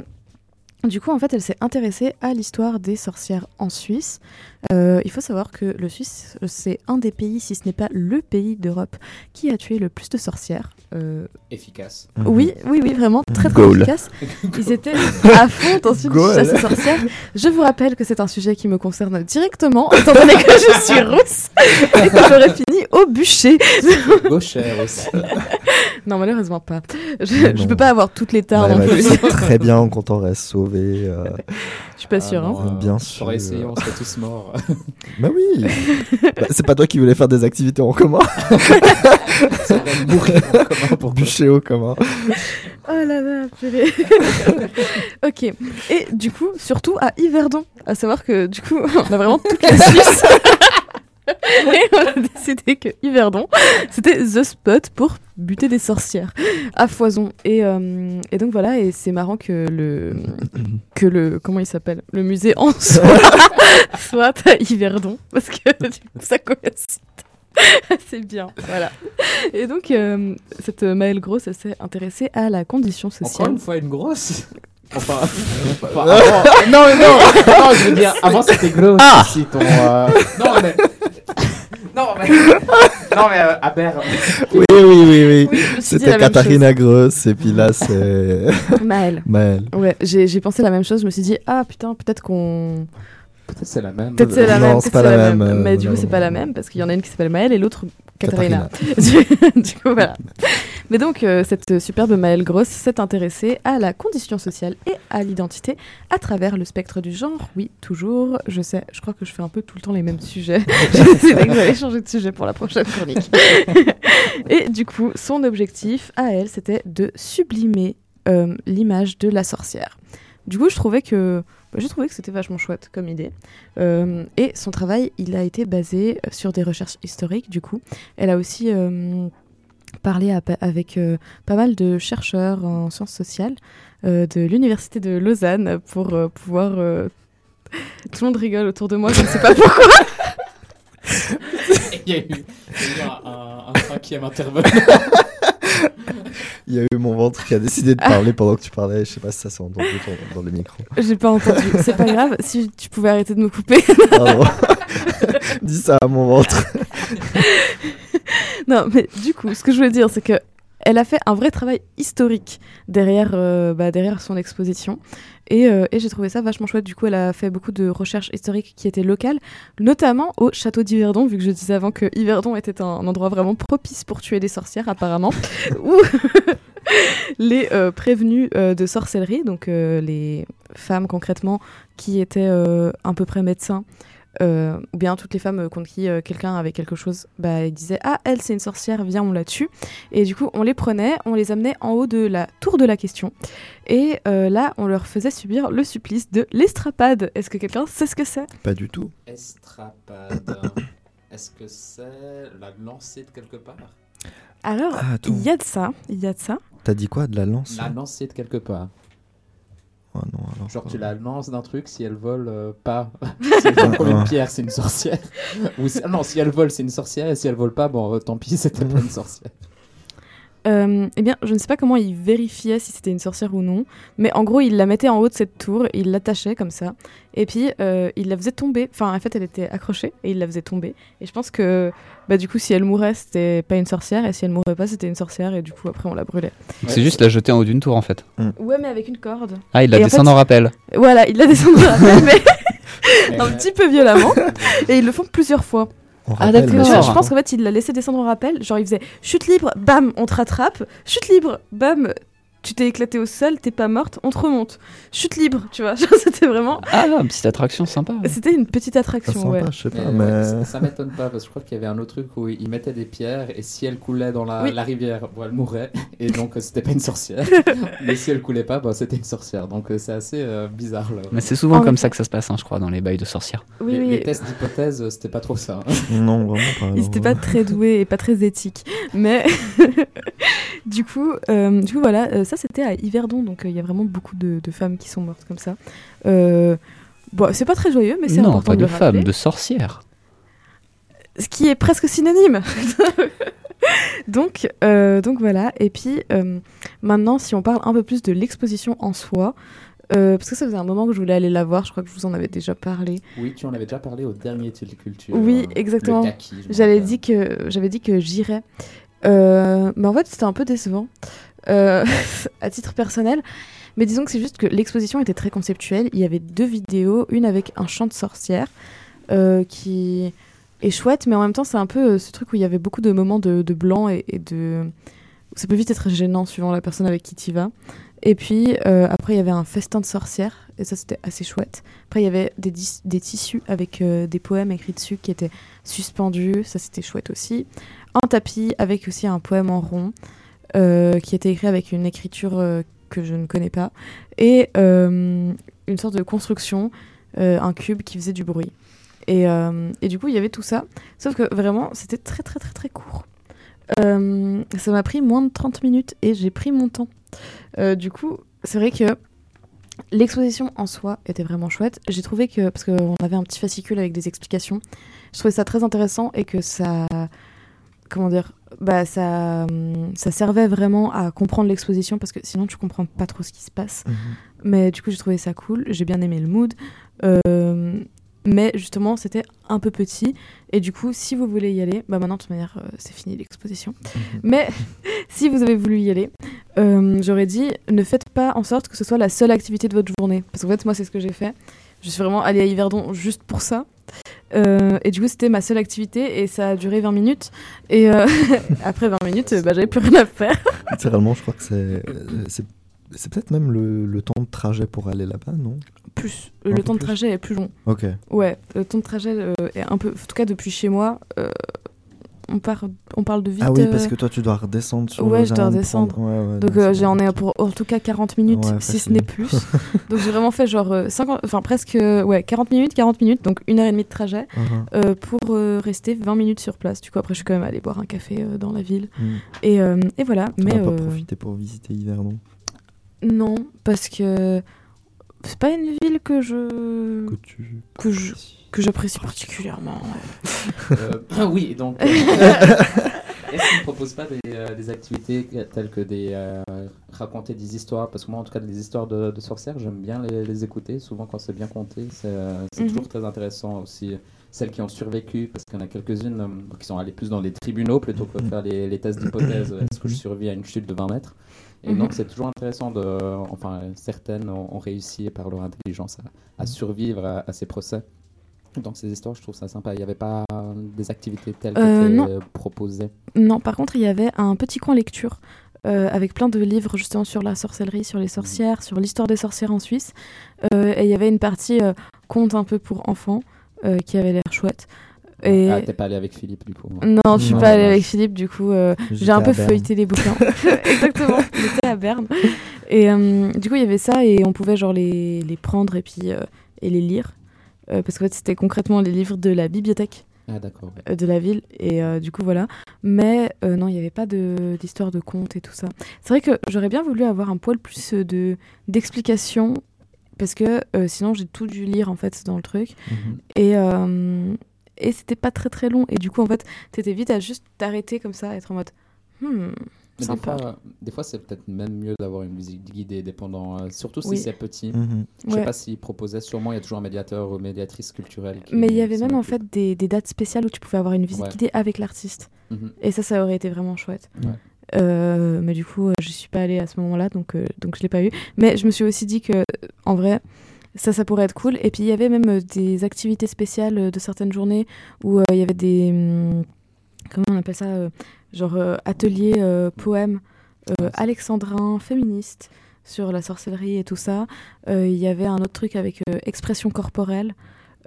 du coup, en fait, elle s'est intéressée à l'histoire des sorcières en Suisse. Euh, il faut savoir que le Suisse, c'est un des pays, si ce n'est pas le pays d'Europe, qui a tué le plus de sorcières. Euh, Efficace. oui, oui, oui, vraiment très très Goal. efficace. Ils étaient à fond dans une chasse aux sorcières. Je vous rappelle que c'est un sujet qui me concerne directement, étant donné que je suis rousse et que j'aurais fini au bûcher. Gauchère aussi. Non, malheureusement pas. Je, non. peux pas avoir toutes les tares Ouais, très bien quand on reste sauvé. euh, Je suis pas sûre. hein. Bien J'aurais sûr. essayé, on serait tous morts. Bah oui Bah, C'est pas toi qui voulais faire des activités en commun mourir en commun pour Bûcher au commun. Oh là là, purée. ok. Et du coup, surtout à Yverdon. À savoir que du coup, on a vraiment toute la Suisse. Et on a décidé que Yverdon, c'était the spot pour buter des sorcières à foison. Et, euh, et donc voilà, et c'est marrant que le, que le, comment il s'appelle? Le musée en soi soit à Yverdon, parce que du coup, ça coïncide. C'est bien, voilà. Et donc, euh, cette Maëlle Grosse, elle s'est intéressée à la condition Encore sociale. une fois, une grosse? Enfin, enfin, avant- non, mais non, non, je veux dire, avant c'était gros Ah aussi ton. euh, Non, mais. Non, mais. Non, mais euh, à Berne. Oui, oui, oui, oui. C'était Katharina Gross et puis là c'est. Maëlle. Maëlle. Ouais, j'ai j'ai pensé la même chose. Je me suis dit, ah putain, peut-être qu'on. Peut-être c'est la même. Peut-être c'est la Non, même. c'est peut-être pas c'est la même, euh, Mais du coup, c'est pas la même parce qu'il y en a une qui s'appelle Maëlle et l'autre Katharina. Katharina. du coup, voilà. Mais donc, euh, cette superbe Maëlle Grosse s'est intéressée à la condition sociale et à l'identité à travers le spectre du genre. Oui, toujours. Je sais, je crois que je fais un peu tout le temps les mêmes sujets. C'est vrai que j'allais changer de sujet pour la prochaine chronique. et du coup, son objectif à elle, c'était de sublimer euh, l'image de la sorcière. Du coup, je trouvais que j'ai trouvé que c'était vachement chouette comme idée. Euh, et son travail, il a été basé sur des recherches historiques. Du coup, elle a aussi euh, parlé à- avec euh, pas mal de chercheurs en sciences sociales euh, de l'université de Lausanne pour euh, pouvoir. euh, Tout le monde rigole autour de moi, je ne sais pas pourquoi. Il y a eu, il y a eu un, un- un cinquième intervenant. Il y a eu mon ventre qui a décidé de parler pendant que tu parlais. Je sais pas si ça s'est entendu dans, dans le micro. J'ai pas entendu. C'est pas grave. Si tu pouvais arrêter de me couper. Pardon. Dis ça à mon ventre. Non, mais du coup, ce que je voulais dire, c'est que elle a fait un vrai travail historique derrière, euh, bah, derrière son exposition. Et, euh, et j'ai trouvé ça vachement chouette. Du coup, elle a fait beaucoup de recherches historiques qui étaient locales, notamment au château d'Yverdon, vu que je disais avant que Yverdon était un, un endroit vraiment propice pour tuer des sorcières, apparemment, où les euh, prévenus euh, de sorcellerie, donc les femmes concrètement qui étaient à peu près médecins, euh, ou bien toutes les femmes euh, contre qui euh, quelqu'un avait quelque chose, bah, ils disaient Ah, elle, c'est une sorcière, viens, on la tue. Et du coup, on les prenait, on les amenait en haut de la tour de la question. Et euh, là, on leur faisait subir le supplice de l'estrapade. Est-ce que quelqu'un sait ce que c'est? Pas du tout. Estrapade. Est-ce que c'est la lancée de quelque part? Alors, Ah, il y a de ça, il y a de ça. T'as dit quoi De la lance? La lancée de quelque part. Ah non, alors. Genre, tu la lances d'un truc, si elle vole euh, pas, si elle vole comme une pierre, c'est une sorcière. Ou si- ah non, si elle vole, c'est une sorcière, et si elle vole pas, bon, euh, tant pis, c'était pas une sorcière. Euh, eh bien, je ne sais pas comment il vérifiait si c'était une sorcière ou non, mais en gros, il la mettait en haut de cette tour, il l'attachait comme ça, et puis euh, il la faisait tomber. Enfin, en fait, elle était accrochée et il la faisait tomber. Et je pense que, bah, du coup, si elle mourait, c'était pas une sorcière, et si elle mourait pas, c'était une sorcière, et du coup, après, on la brûlait. Donc C'est juste la jeter en haut d'une tour en fait. Ouais, mais avec une corde. Ah, il la Et en descend fait- en rappel. Voilà, il la descend de la rappel, Mais- un petit peu violemment, et ils le font plusieurs fois. On Ah, d'accord. Je, pense qu'en fait, il l'a laissé descendre en rappel. Genre, il faisait chute libre, bam, on te rattrape. Chute libre, bam, tu t'es éclaté au sol, t'es pas morte, on te remonte. Chute libre, tu vois. C'était vraiment. Ah, une petite attraction sympa. C'était une petite attraction, sympa, ouais. je sais Mais pas, ouais, mais. ça, ça m'étonne pas parce que je crois qu'il y avait un autre truc où ils mettaient des pierres et si elles coulaient dans la, Oui. la rivière, bon, elles mourraient et donc euh, c'était pas une sorcière. Mais si elles coulaient pas, bah, c'était une sorcière. Donc euh, c'est assez euh, bizarre. Là. Mais c'est souvent En comme ça que ça se passe, hein, je crois, dans les bails de sorcières. Oui, les, oui. les tests d'hypothèse, c'était pas trop ça. hein. Non, vraiment pas. Ils étaient pas très doués et pas très éthiques. Mais du coup, euh, du coup voilà, euh, ça c'était à Yverdon, donc euh, il y a vraiment beaucoup de, de femmes qui sont mortes comme ça. Euh, bon, c'est pas très joyeux, mais c'est non, important pas de, femmes, de sorcières. ce qui est presque synonyme. donc, euh, donc voilà. Et puis euh, maintenant, si on parle un peu plus de l'exposition en soi, euh, parce que ça faisait un moment que je voulais aller la voir, je crois que je vous en avais déjà parlé. Oui, tu en avais déjà parlé au dernier Tuile Culture. Oui, exactement. J'avais dit que j'avais dit que j'irais, Euh, mais en fait c'était un peu décevant euh, à titre personnel. Mais disons que c'est juste que l'exposition était très conceptuelle. Il y avait deux vidéos, une avec un chant de sorcière euh, qui est chouette, mais en même temps c'est un peu euh, ce truc où il y avait beaucoup de moments de, blanc et, de ça peut vite être gênant suivant la personne avec qui tu vas. Et puis euh, après il y avait un festin de sorcières et ça c'était assez chouette. Après il y avait des, des tissus avec euh, des poèmes écrits dessus qui étaient suspendus, ça c'était chouette aussi. Un tapis avec aussi un poème en rond euh, qui était écrit avec une écriture euh, que je ne connais pas et euh, une sorte de construction, euh, un cube qui faisait du bruit. Et, euh, et du coup il y avait tout ça, sauf que vraiment c'était très très très très court. Euh, ça m'a pris moins de 30 minutes et j'ai pris mon temps. Euh, du coup, c'est vrai que l'exposition en soi était vraiment chouette. J'ai trouvé que, parce qu'on avait un petit fascicule avec des explications, je trouvais ça très intéressant et que ça. Comment dire bah, ça, hum, ça servait vraiment à comprendre l'exposition parce que sinon tu comprends pas trop ce qui se passe. Mhm. Mais du coup, j'ai trouvé ça cool. J'ai bien aimé le mood. Euh, mais justement, c'était un peu petit. Et du coup, si vous voulez y aller, bah maintenant, de toute manière, euh, c'est fini l'exposition. Mhm. Mais si vous avez voulu y aller, euh, j'aurais dit ne faites pas en sorte que ce soit la seule activité de votre journée. Parce qu'en fait, moi, c'est ce que j'ai fait. Je suis vraiment allée à Yverdon juste pour ça. Euh, et du coup, c'était ma seule activité et ça a duré 20 minutes. Et euh, après 20 minutes, bah, j'avais plus rien à faire. Littéralement, je crois que c'est. euh, C'est peut-être même le, le temps de trajet pour aller là-bas, non? Plus. Un le temps de trajet est plus long. Ok. Ouais, le temps de trajet euh, est un peu. En tout cas, depuis chez moi, euh, on, part, on parle de vite. Ah oui, euh, parce que toi, tu dois redescendre sur Ouais, le je dois redescendre. prendre- ouais, ouais, Donc euh, j'en ai pour en tout cas 40 minutes, Ouais, si ce n'est plus. donc j'ai vraiment fait genre euh, 50, enfin presque euh, ouais 40 minutes, 40 minutes, donc une heure et demie de trajet euh, pour euh, rester 20 minutes sur place. Du coup après je suis quand même allée boire un café euh, dans la ville Mm. et, euh, et voilà. On Mais n'a pas euh, profité pour visiter Yverdon. non? Parce que c'est pas une ville que je Que tu. que je que j'apprécie particulièrement. Euh, ah oui, donc. euh, Est-ce qu'ils ne proposent pas des, euh, des activités telles que des euh, raconter des histoires? Parce que moi, en tout cas, des histoires de, de sorcières, j'aime bien les, les écouter. Souvent, quand c'est bien compté, c'est euh, Mhm. toujours très intéressant aussi. Celles qui ont survécu, parce qu'il y en a quelques-unes qui sont allées plus dans les tribunaux plutôt que faire les, les tests d'hypothèse. Est-ce que je survis à une chute de 20 mètres? Et Mhm. donc, c'est toujours intéressant de. Enfin, certaines ont, ont réussi par leur intelligence à, à survivre à, à ces procès. Donc, ces histoires, je trouve ça sympa. Il n'y avait pas des activités telles Euh, que non. proposées. Non, par contre, il y avait un petit coin lecture euh, avec plein de livres justement sur la sorcellerie, sur les sorcières, sur l'histoire des sorcières en Suisse. Euh, et il y avait une partie euh, conte un peu pour enfants euh, qui avait l'air chouette. Et... Ah, t'es pas allé avec Philippe, du coup. non, je suis Non, pas allée dommage. avec Philippe, du coup, euh, j'ai un à peu Berne. feuilleté les bouquins. Exactement, j'étais à Berne. Et euh, du coup, il y avait ça et on pouvait genre les, les prendre et puis euh, et les lire. Euh, parce qu'en fait, c'était concrètement les livres de la bibliothèque Ah, euh, de la ville. Et euh, du coup voilà. Mais euh, non il n'y avait pas de d'histoire de conte et tout ça. C'est vrai que j'aurais bien voulu avoir un poil plus de d'explications parce que euh, sinon j'ai tout dû lire en fait dans le truc. Mhm. et et c'était pas très très long. Et du coup en fait t'étais vite à juste t'arrêter comme ça être en mode hmm, Mais des sympa fois, des fois c'est peut-être même mieux d'avoir une visite guidée, dépendant. euh, surtout si Oui. c'est petit. Mhm. Je sais Ouais. pas s'ils proposaient, sûrement il y a toujours un médiateur ou médiatrice culturelle. qui mais il y avait même en fait des, des dates spéciales où tu pouvais avoir une visite Ouais. guidée avec l'artiste Mhm. et ça ça aurait été vraiment chouette Ouais. Euh, mais du coup, euh, je suis pas allée à ce moment-là, donc, euh, donc je l'ai pas eu. Mais je me suis aussi dit que, en vrai, ça, ça pourrait être cool. Et puis, il y avait même des activités spéciales de certaines journées où euh, il y avait des. hum, comment on appelle ça euh, Genre euh, ateliers euh, poèmes euh, alexandrins, féministes, sur la sorcellerie et tout ça. Il y avait un autre truc avec expression corporelle.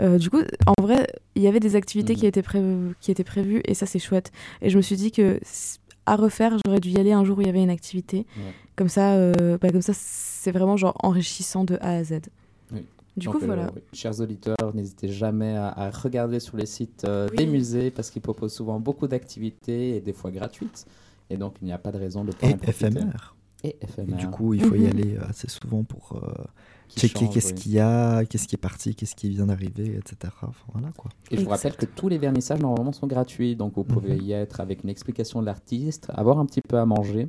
Euh, du coup, en vrai, il y avait des activités Mhm. qui, étaient prévues, qui étaient prévues et ça, c'est chouette. Et je me suis dit que à refaire, j'aurais dû y aller un jour où il y avait une activité. Ouais. Comme ça, euh, bah, comme ça, c'est vraiment genre enrichissant de A à Z. Oui. Du Donc, coup, euh, voilà. oui. Chers auditeurs, n'hésitez jamais à, à regarder sur les sites euh, Oui. des musées parce qu'ils proposent souvent beaucoup d'activités et des fois gratuites. Et donc, il n'y a pas de raison de pas Et en éphémère. Et Et éphémère. du coup, il faut y Mhm. aller euh, assez souvent pour euh, checker qu'est-ce oui. qu'il y a, qu'est-ce qui est parti, qu'est-ce qui vient d'arriver, etc. Enfin, voilà quoi. Et je vous rappelle que tous les vernissages normalement sont gratuits, donc vous pouvez Mhm. y être avec une explication de l'artiste, avoir un petit peu à manger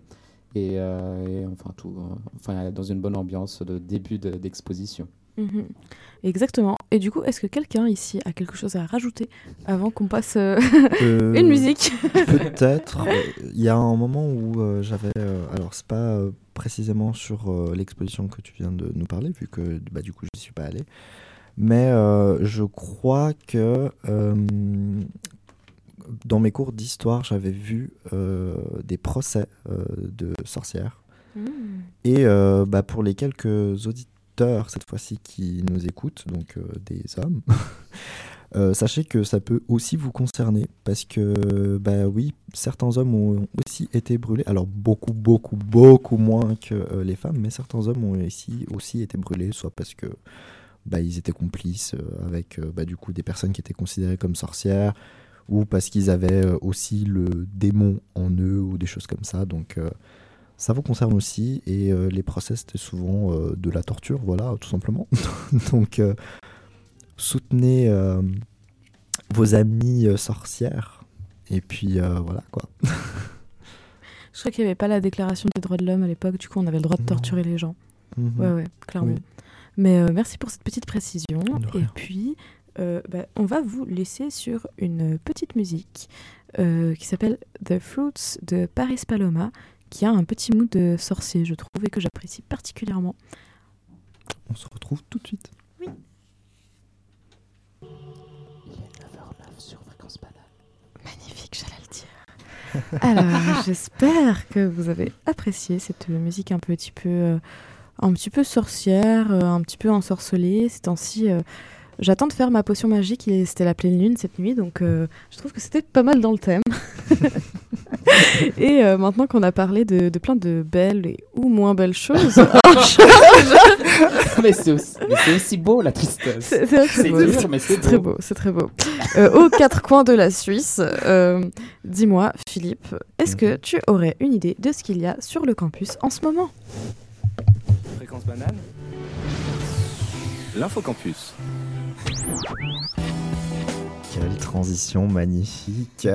et, euh, et enfin tout, euh, enfin dans une bonne ambiance de début de- Mhm. Exactement. Et du coup, est-ce que quelqu'un ici a quelque chose à rajouter avant qu'on passe euh, Euh, une musique Peut-être. Il y a un moment où euh, j'avais. alors, c'est pas précisément sur l'exposition que tu viens de nous parler, vu que bah, du coup, je n'y suis pas allé. Mais je crois que dans mes cours d'histoire, j'avais vu des procès de sorcières. Et euh, bah, pour les quelques auditeurs, cette fois-ci, qui nous écoutent, donc euh, des hommes, euh, sachez que ça peut aussi vous concerner, parce que, bah oui, certains hommes ont aussi été brûlés, alors beaucoup, beaucoup, beaucoup moins que euh, les femmes, mais certains hommes ont aussi, aussi été brûlés, soit parce que bah, ils étaient complices avec bah, du coup des personnes qui étaient considérées comme sorcières, ou parce qu'ils avaient aussi le démon en eux, ou des choses comme ça, donc... ça vous concerne aussi et euh, les procès c'était souvent euh, de la torture, voilà, tout simplement. Donc euh, soutenez vos amies sorcières et puis voilà quoi. Je crois qu'il n'y avait pas la déclaration des droits de l'homme à l'époque, du coup, on avait le droit de Non. torturer les gens. Mhm. Ouais, ouais, clairement. Oui. Mais merci pour cette petite précision. Et puis, bah, on va vous laisser sur une petite musique qui s'appelle The Fruits de Paris Paloma, qui a un petit mood de sorcier, je trouve, et que j'apprécie particulièrement. On se retrouve tout de suite. Oui. Il est 9h09 sur Fréquence Banale. Magnifique, j'allais le dire. Alors, j'espère que vous avez apprécié cette musique un petit peu, euh, un petit peu sorcière, euh, un petit peu ensorcelée. Ces temps-ci, euh, j'attends de faire ma potion magique. et C'était la pleine lune cette nuit, donc je trouve que c'était pas mal dans le thème. et euh, maintenant qu'on a parlé de, de plein de belles et ou moins belles choses, mais c'est aussi, mais c'est aussi beau la tristesse. c'est c'est vrai que C'est c'est beau. C'est très beau. beau, c'est très beau. Euh, aux quatre coins de la Suisse, euh, dis-moi, Philippe, est-ce que Mhm. tu aurais une idée de ce qu'il y a sur le campus en ce moment? Fréquence banane? L'infocampus. Quelle transition magnifique.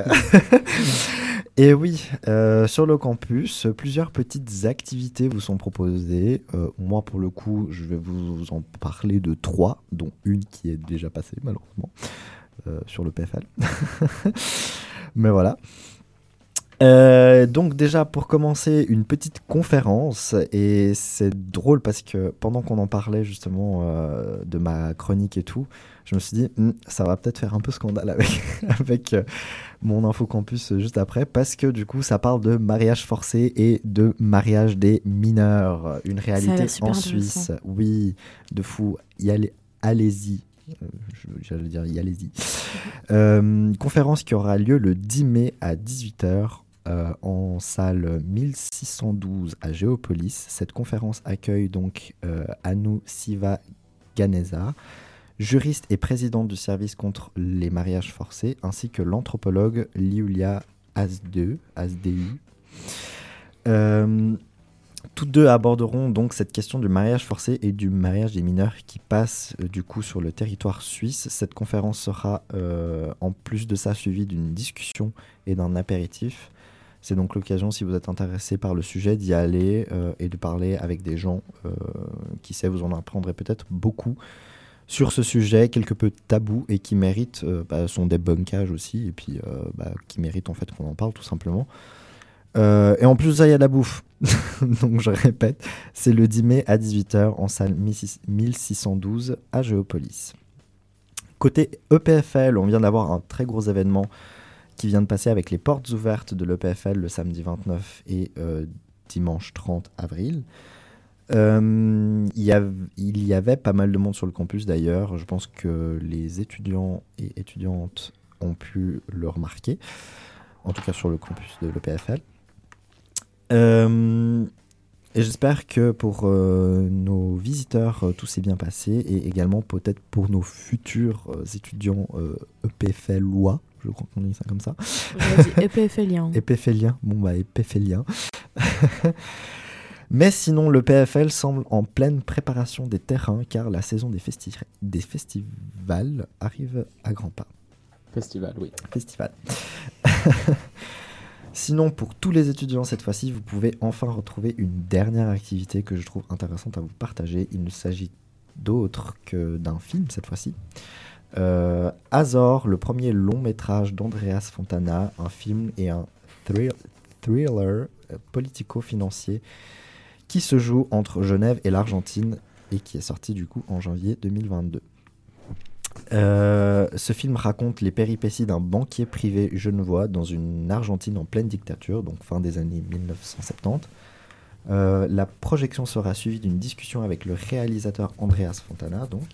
Et oui, euh, sur le campus, plusieurs petites activités vous sont proposées. Euh, moi, pour le coup, je vais vous en parler de trois, dont une qui est déjà passée, malheureusement, euh, sur le PFL. Mais voilà. Euh, donc déjà pour commencer une petite conférence et c'est drôle parce que pendant qu'on en parlait justement euh, de ma chronique et tout, je me suis dit Hmm, ça va peut-être faire un peu scandale avec, avec euh, mon info campus juste après parce que du coup ça parle de mariage forcé et de mariage des mineurs, une réalité en Suisse. Oui, de fou. Y allez- Allez-y. Euh, je- J'allais dire y allez-y. Euh, conférence qui aura lieu le 10 mai à 18h euh, en salle 1612 à Géopolis. Cette conférence accueille donc euh, Siva Ganesa, juriste et présidente du service contre les mariages forcés, ainsi que l'anthropologue Liulia Asdeu. Euh, toutes deux aborderont donc cette question du mariage forcé et du mariage des mineurs qui passent euh, du coup sur le territoire suisse. Cette conférence sera en plus de ça suivie d'une discussion et d'un apéritif. C'est donc l'occasion, si vous êtes intéressé par le sujet, d'y aller euh, et de parler avec des gens euh, qui sait, vous en apprendrez peut-être beaucoup sur ce sujet, quelque peu tabou et qui mérite euh, bah, son débunkage aussi, et puis bah, qui mérite en fait qu'on en parle tout simplement. Et en plus il y a de la bouffe. Donc je répète, c'est le 10 mai à 18h en salle 1612 à Géopolis. Côté EPFL, on vient d'avoir un très gros événement qui vient de passer avec les portes ouvertes de l'EPFL le samedi 29 et euh, dimanche 30 avril. Euh, il, y avait pas mal de monde sur le campus d'ailleurs. Je pense que les étudiants et étudiantes ont pu le remarquer, en tout cas sur le campus de l'EPFL. Euh, et j'espère que pour nos visiteurs, tout s'est bien passé et également peut-être pour nos futurs euh, étudiants EPFLois, je crois qu'on dit ça comme ça. EPFLien. Épéphélien, bon bah épéphélien. Mais sinon, le PFL semble en pleine préparation des terrains car la saison des, festi- des festivals arrive à grands pas. Festival, oui. Festival. Sinon, pour tous les étudiants cette fois-ci, vous pouvez enfin retrouver une dernière activité que je trouve intéressante à vous partager. Il ne s'agit d'autre que d'un film cette fois-ci. Euh, Azor, le premier long métrage d'Andreas Fontana, un film et un thrill- thriller euh, politico-financier qui se joue entre Genève et l'Argentine et qui est sorti du coup en janvier 2022. Euh, ce film raconte les péripéties d'un banquier privé genevois dans une Argentine en pleine dictature, donc fin des années 1970. Euh, la projection sera suivie d'une discussion avec le réalisateur Andreas Fontana. Donc.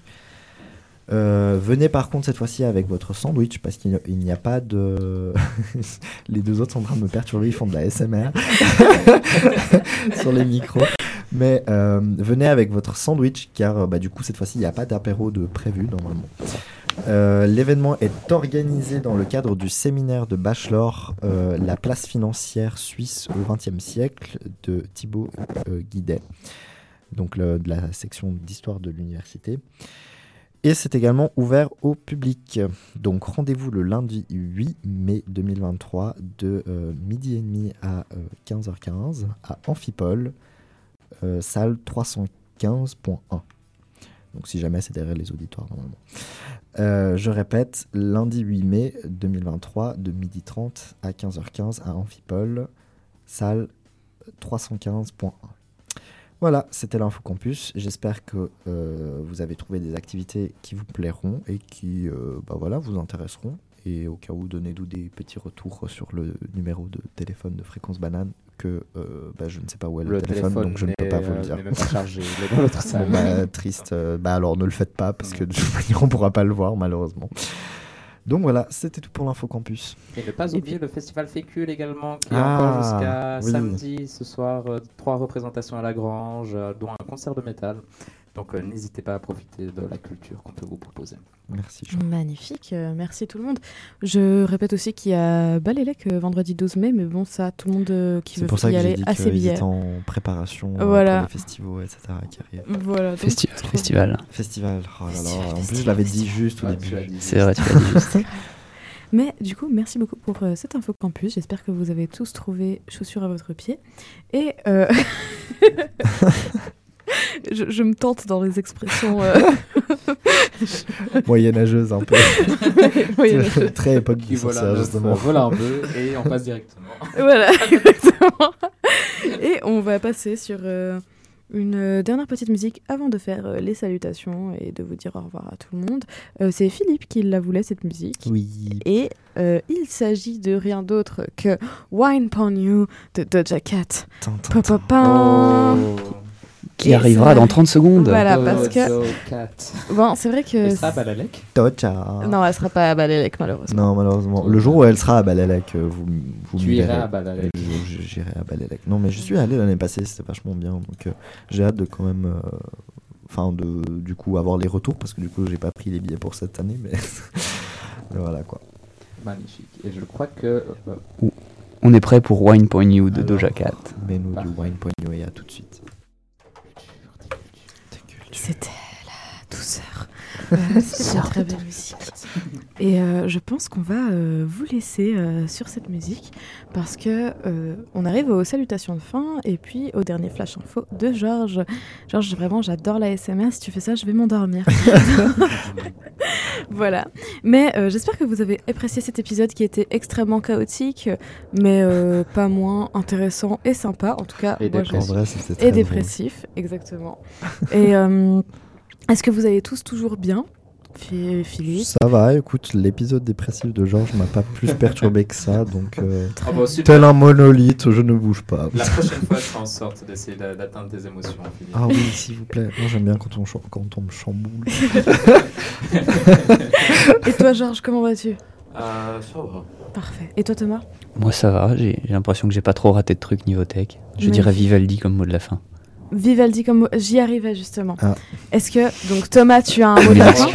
Euh, venez par contre cette fois-ci avec votre sandwich parce qu'il n'y a- pas de... les deux autres sont en train de me perturber, ils font de la SMR sur les micros. Mais euh, venez avec votre sandwich car euh, bah, du coup cette fois-ci il n'y a pas d'apéro de prévu normalement. L'événement est organisé dans le cadre du séminaire de bachelor La place financière suisse au XXe siècle de Thibaut Guidet, donc de la section d'histoire de l'université. Et c'est également ouvert au public. Donc rendez-vous le lundi 8 mai 2023 de euh, midi et demi à euh, 15h15 à Amphipole, euh, salle 315.1. Donc si jamais c'est derrière les auditoires normalement. Euh, je répète, lundi 8 mai 2023 de midi 30 à 15h15 à Amphipole, salle 315.1. Voilà, c'était l'info campus. J'espère que euh, vous avez trouvé des activités qui vous plairont et qui euh, bah voilà, vous intéresseront. et au cas où, donnez-nous des petits retours sur le numéro de téléphone de Fréquence Banane que euh, bah, je ne sais pas où est le, téléphone, donc je ne peux pas vous le euh, dire. n'est même pas chargé, il est dans l'autre Bon, salle. bah, triste. euh, bah alors ne le faites pas parce que de toute manière on pourra pas le voir malheureusement. Donc voilà, c'était tout pour l'info campus. Et ne pas oublier le festival Fécule également, qui est Ah, encore jusqu'à oui. samedi ce soir. euh, trois représentations à la Grange, euh, dont un concert de métal. Donc euh, n'hésitez pas à profiter de la culture qu'on peut vous proposer. Merci. Jean. Magnifique, euh, merci tout le monde. Je répète aussi qu'il y a Balélec euh, vendredi 12 mai, mais bon, ça, tout le monde euh, qui C'est veut pour ça y que j'ai aller dit à ses qu'ils billets. étaient en préparation Voilà. pour les festivals, etc. qui arrivent. Voilà, donc, Festi- trop festival. Festival, oh là là. Festival, En plus, festival, je l'avais dit festival. juste au début. C'est vrai, tu l'as dit juste. bien. Mais du coup, merci beaucoup pour euh, cette info campus. J'espère que vous avez tous trouvé chaussures à votre pied. Et euh, je, je me tente dans les expressions. euh, Moyenâgeuse un peu. moyenâgeuses. Très époque Qui du voilà, neuf, justement. euh, voilà un peu et on passe directement. voilà, exactement. Et on va passer sur euh, une euh, dernière petite musique avant de faire euh, les salutations et de vous dire au revoir à tout le monde. Euh, C'est Philippe qui la voulait, cette musique. Oui. Et euh, il s'agit de rien d'autre que Wine Pon You de Doja Cat. Tin, Qui Et arrivera dans 30 secondes. Voilà, parce que-. Bon, c'est vrai que. Et ça, Balalek Doja. Non, elle sera pas à Balélec, malheureusement. Non, malheureusement. Le jour où elle sera à Balélec, euh, vous, vous Tu verrez. à Balalek. J'irai à Balélec. Non, mais je suis allé l'année passée, c'était vachement bien. Donc euh, j'ai hâte de quand même. euh, Enfin, de du coup avoir les retours parce que du coup j'ai pas pris les billets pour cette année, mais mais voilà quoi. Magnifique. Et je crois que. On est prêt pour Wine Point You de Alors. Doja Cat. Mais-nous Ah. du wine point et à tout de suite. C'était la douceur. C'était une très belle musique. Et euh, je pense qu'on va euh, vous laisser euh, sur cette musique parce que euh, on arrive aux salutations de fin et puis au dernier flash info de Georges. Georges, vraiment, j'adore la SMR. Si tu fais ça, je vais m'endormir. voilà. Mais euh, j'espère que vous avez apprécié cet épisode qui était extrêmement chaotique, mais euh, pas moins intéressant et sympa. En tout cas, Et moi, je- En vrai, c'était très et drôle. dépressif, exactement. et euh, est-ce que vous allez tous toujours bien Phi- Philippe? Ça va, écoute, l'épisode dépressif de Georges m'a pas plus perturbé que ça, donc euh, Ah bah, tel un monolithe, je ne bouge pas. La prochaine fois, je ferai en sorte d'essayer d'a- d'atteindre tes émotions. Philippe. Ah oui, s'il vous plaît. Moi j'aime bien quand on, quand on me chamboule. Et toi, Georges, comment vas-tu? Euh, ça va. Parfait. Et toi, Thomas? Moi, ça va. J'ai j'ai l'impression que j'ai pas trop raté de trucs niveau tech. Je Mais- dirais Vivaldi comme mot de la fin. Vivaldi, comme mot- j'y arrivais justement. Ah. Est-ce que donc Thomas, tu as un mot de la fin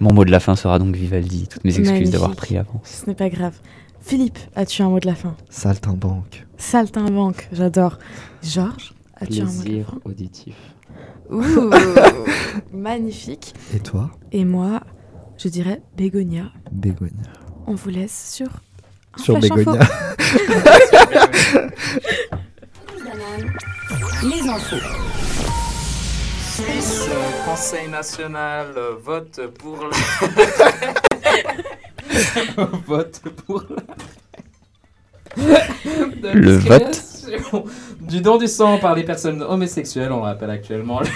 Mon mot de la fin sera donc Vivaldi. Toutes mes excuses Magnifique. d'avoir pris avance. Ce n'est pas grave. Philippe, as-tu un mot de la fin Saltimbanque. Saltimbanque, j'adore. Georges, as-tu un mot de la fin auditif. Ouh, magnifique. Et toi Et moi, je dirais Bégonia. Bégonia. On vous laisse sur un Sur flash info. Bégonia. Les infos. Suisse, Conseil national, vote pour le... vote pour la... Le vote. Du don du sang par les personnes homosexuelles, on l'appelle actuellement.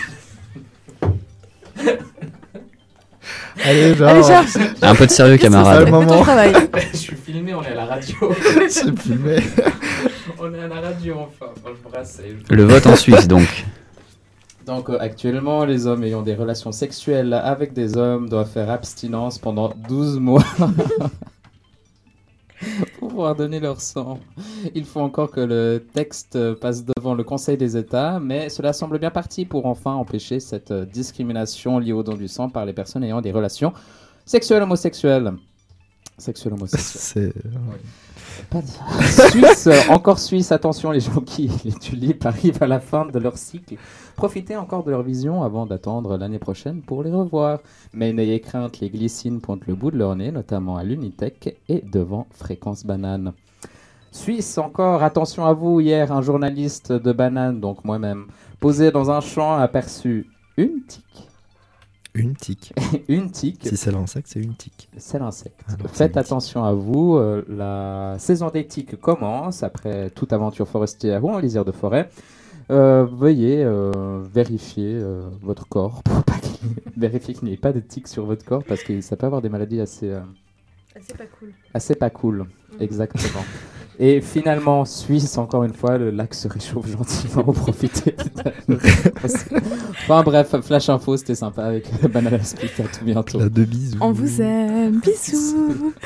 Allez. Georges, Un peu de sérieux, camarade. Je suis filmé, on est à la radio. J'ai filmé. On est à la radio enfin. Enfin, je brasse et- Le vote en Suisse, donc. Donc euh, actuellement, les hommes ayant des relations sexuelles avec des hommes doivent faire abstinence pendant 12 mois pour pouvoir donner leur sang. Il faut encore que le texte passe devant le Conseil des États, mais cela semble bien parti pour enfin empêcher cette euh, discrimination liée au don du sang par les personnes ayant des relations sexuelles homosexuelles. Sexuelles homosexuelles. C'est. Suisse, euh, encore Suisse, attention, les gens qui les tulipes arrivent à la fin de leur cycle. Profitez encore de leur vision avant d'attendre l'année prochaine pour les revoir. Mais n'ayez crainte, les glycines pointent le bout de leur nez, notamment à l'Unitech et devant Fréquence Banane. Suisse, encore, attention à vous, hier, un journaliste de Banane, donc moi-même, posé dans un champ, aperçu une tique. Une tique. une tique. Si c'est l'insecte, c'est une tique. C'est l'insecte. Ah, Faites attention à vous. euh, la saison des tiques commence après toute aventure forestière ou en lisière de forêt. Euh, veuillez euh, vérifier euh, votre corps pour pas qu'il- vérifier qu'il n'y ait pas de tiques sur votre corps parce que ça peut avoir des maladies assez euh, C'est pas cool. C'est pas cool, exactement. Et finalement, Suisse, encore une fois, le lac se réchauffe gentiment. Profitez. enfin bref, Flash Info, c'était sympa avec Banana Split. À tout bientôt. Là, de bisous. On vous aime. Bisous.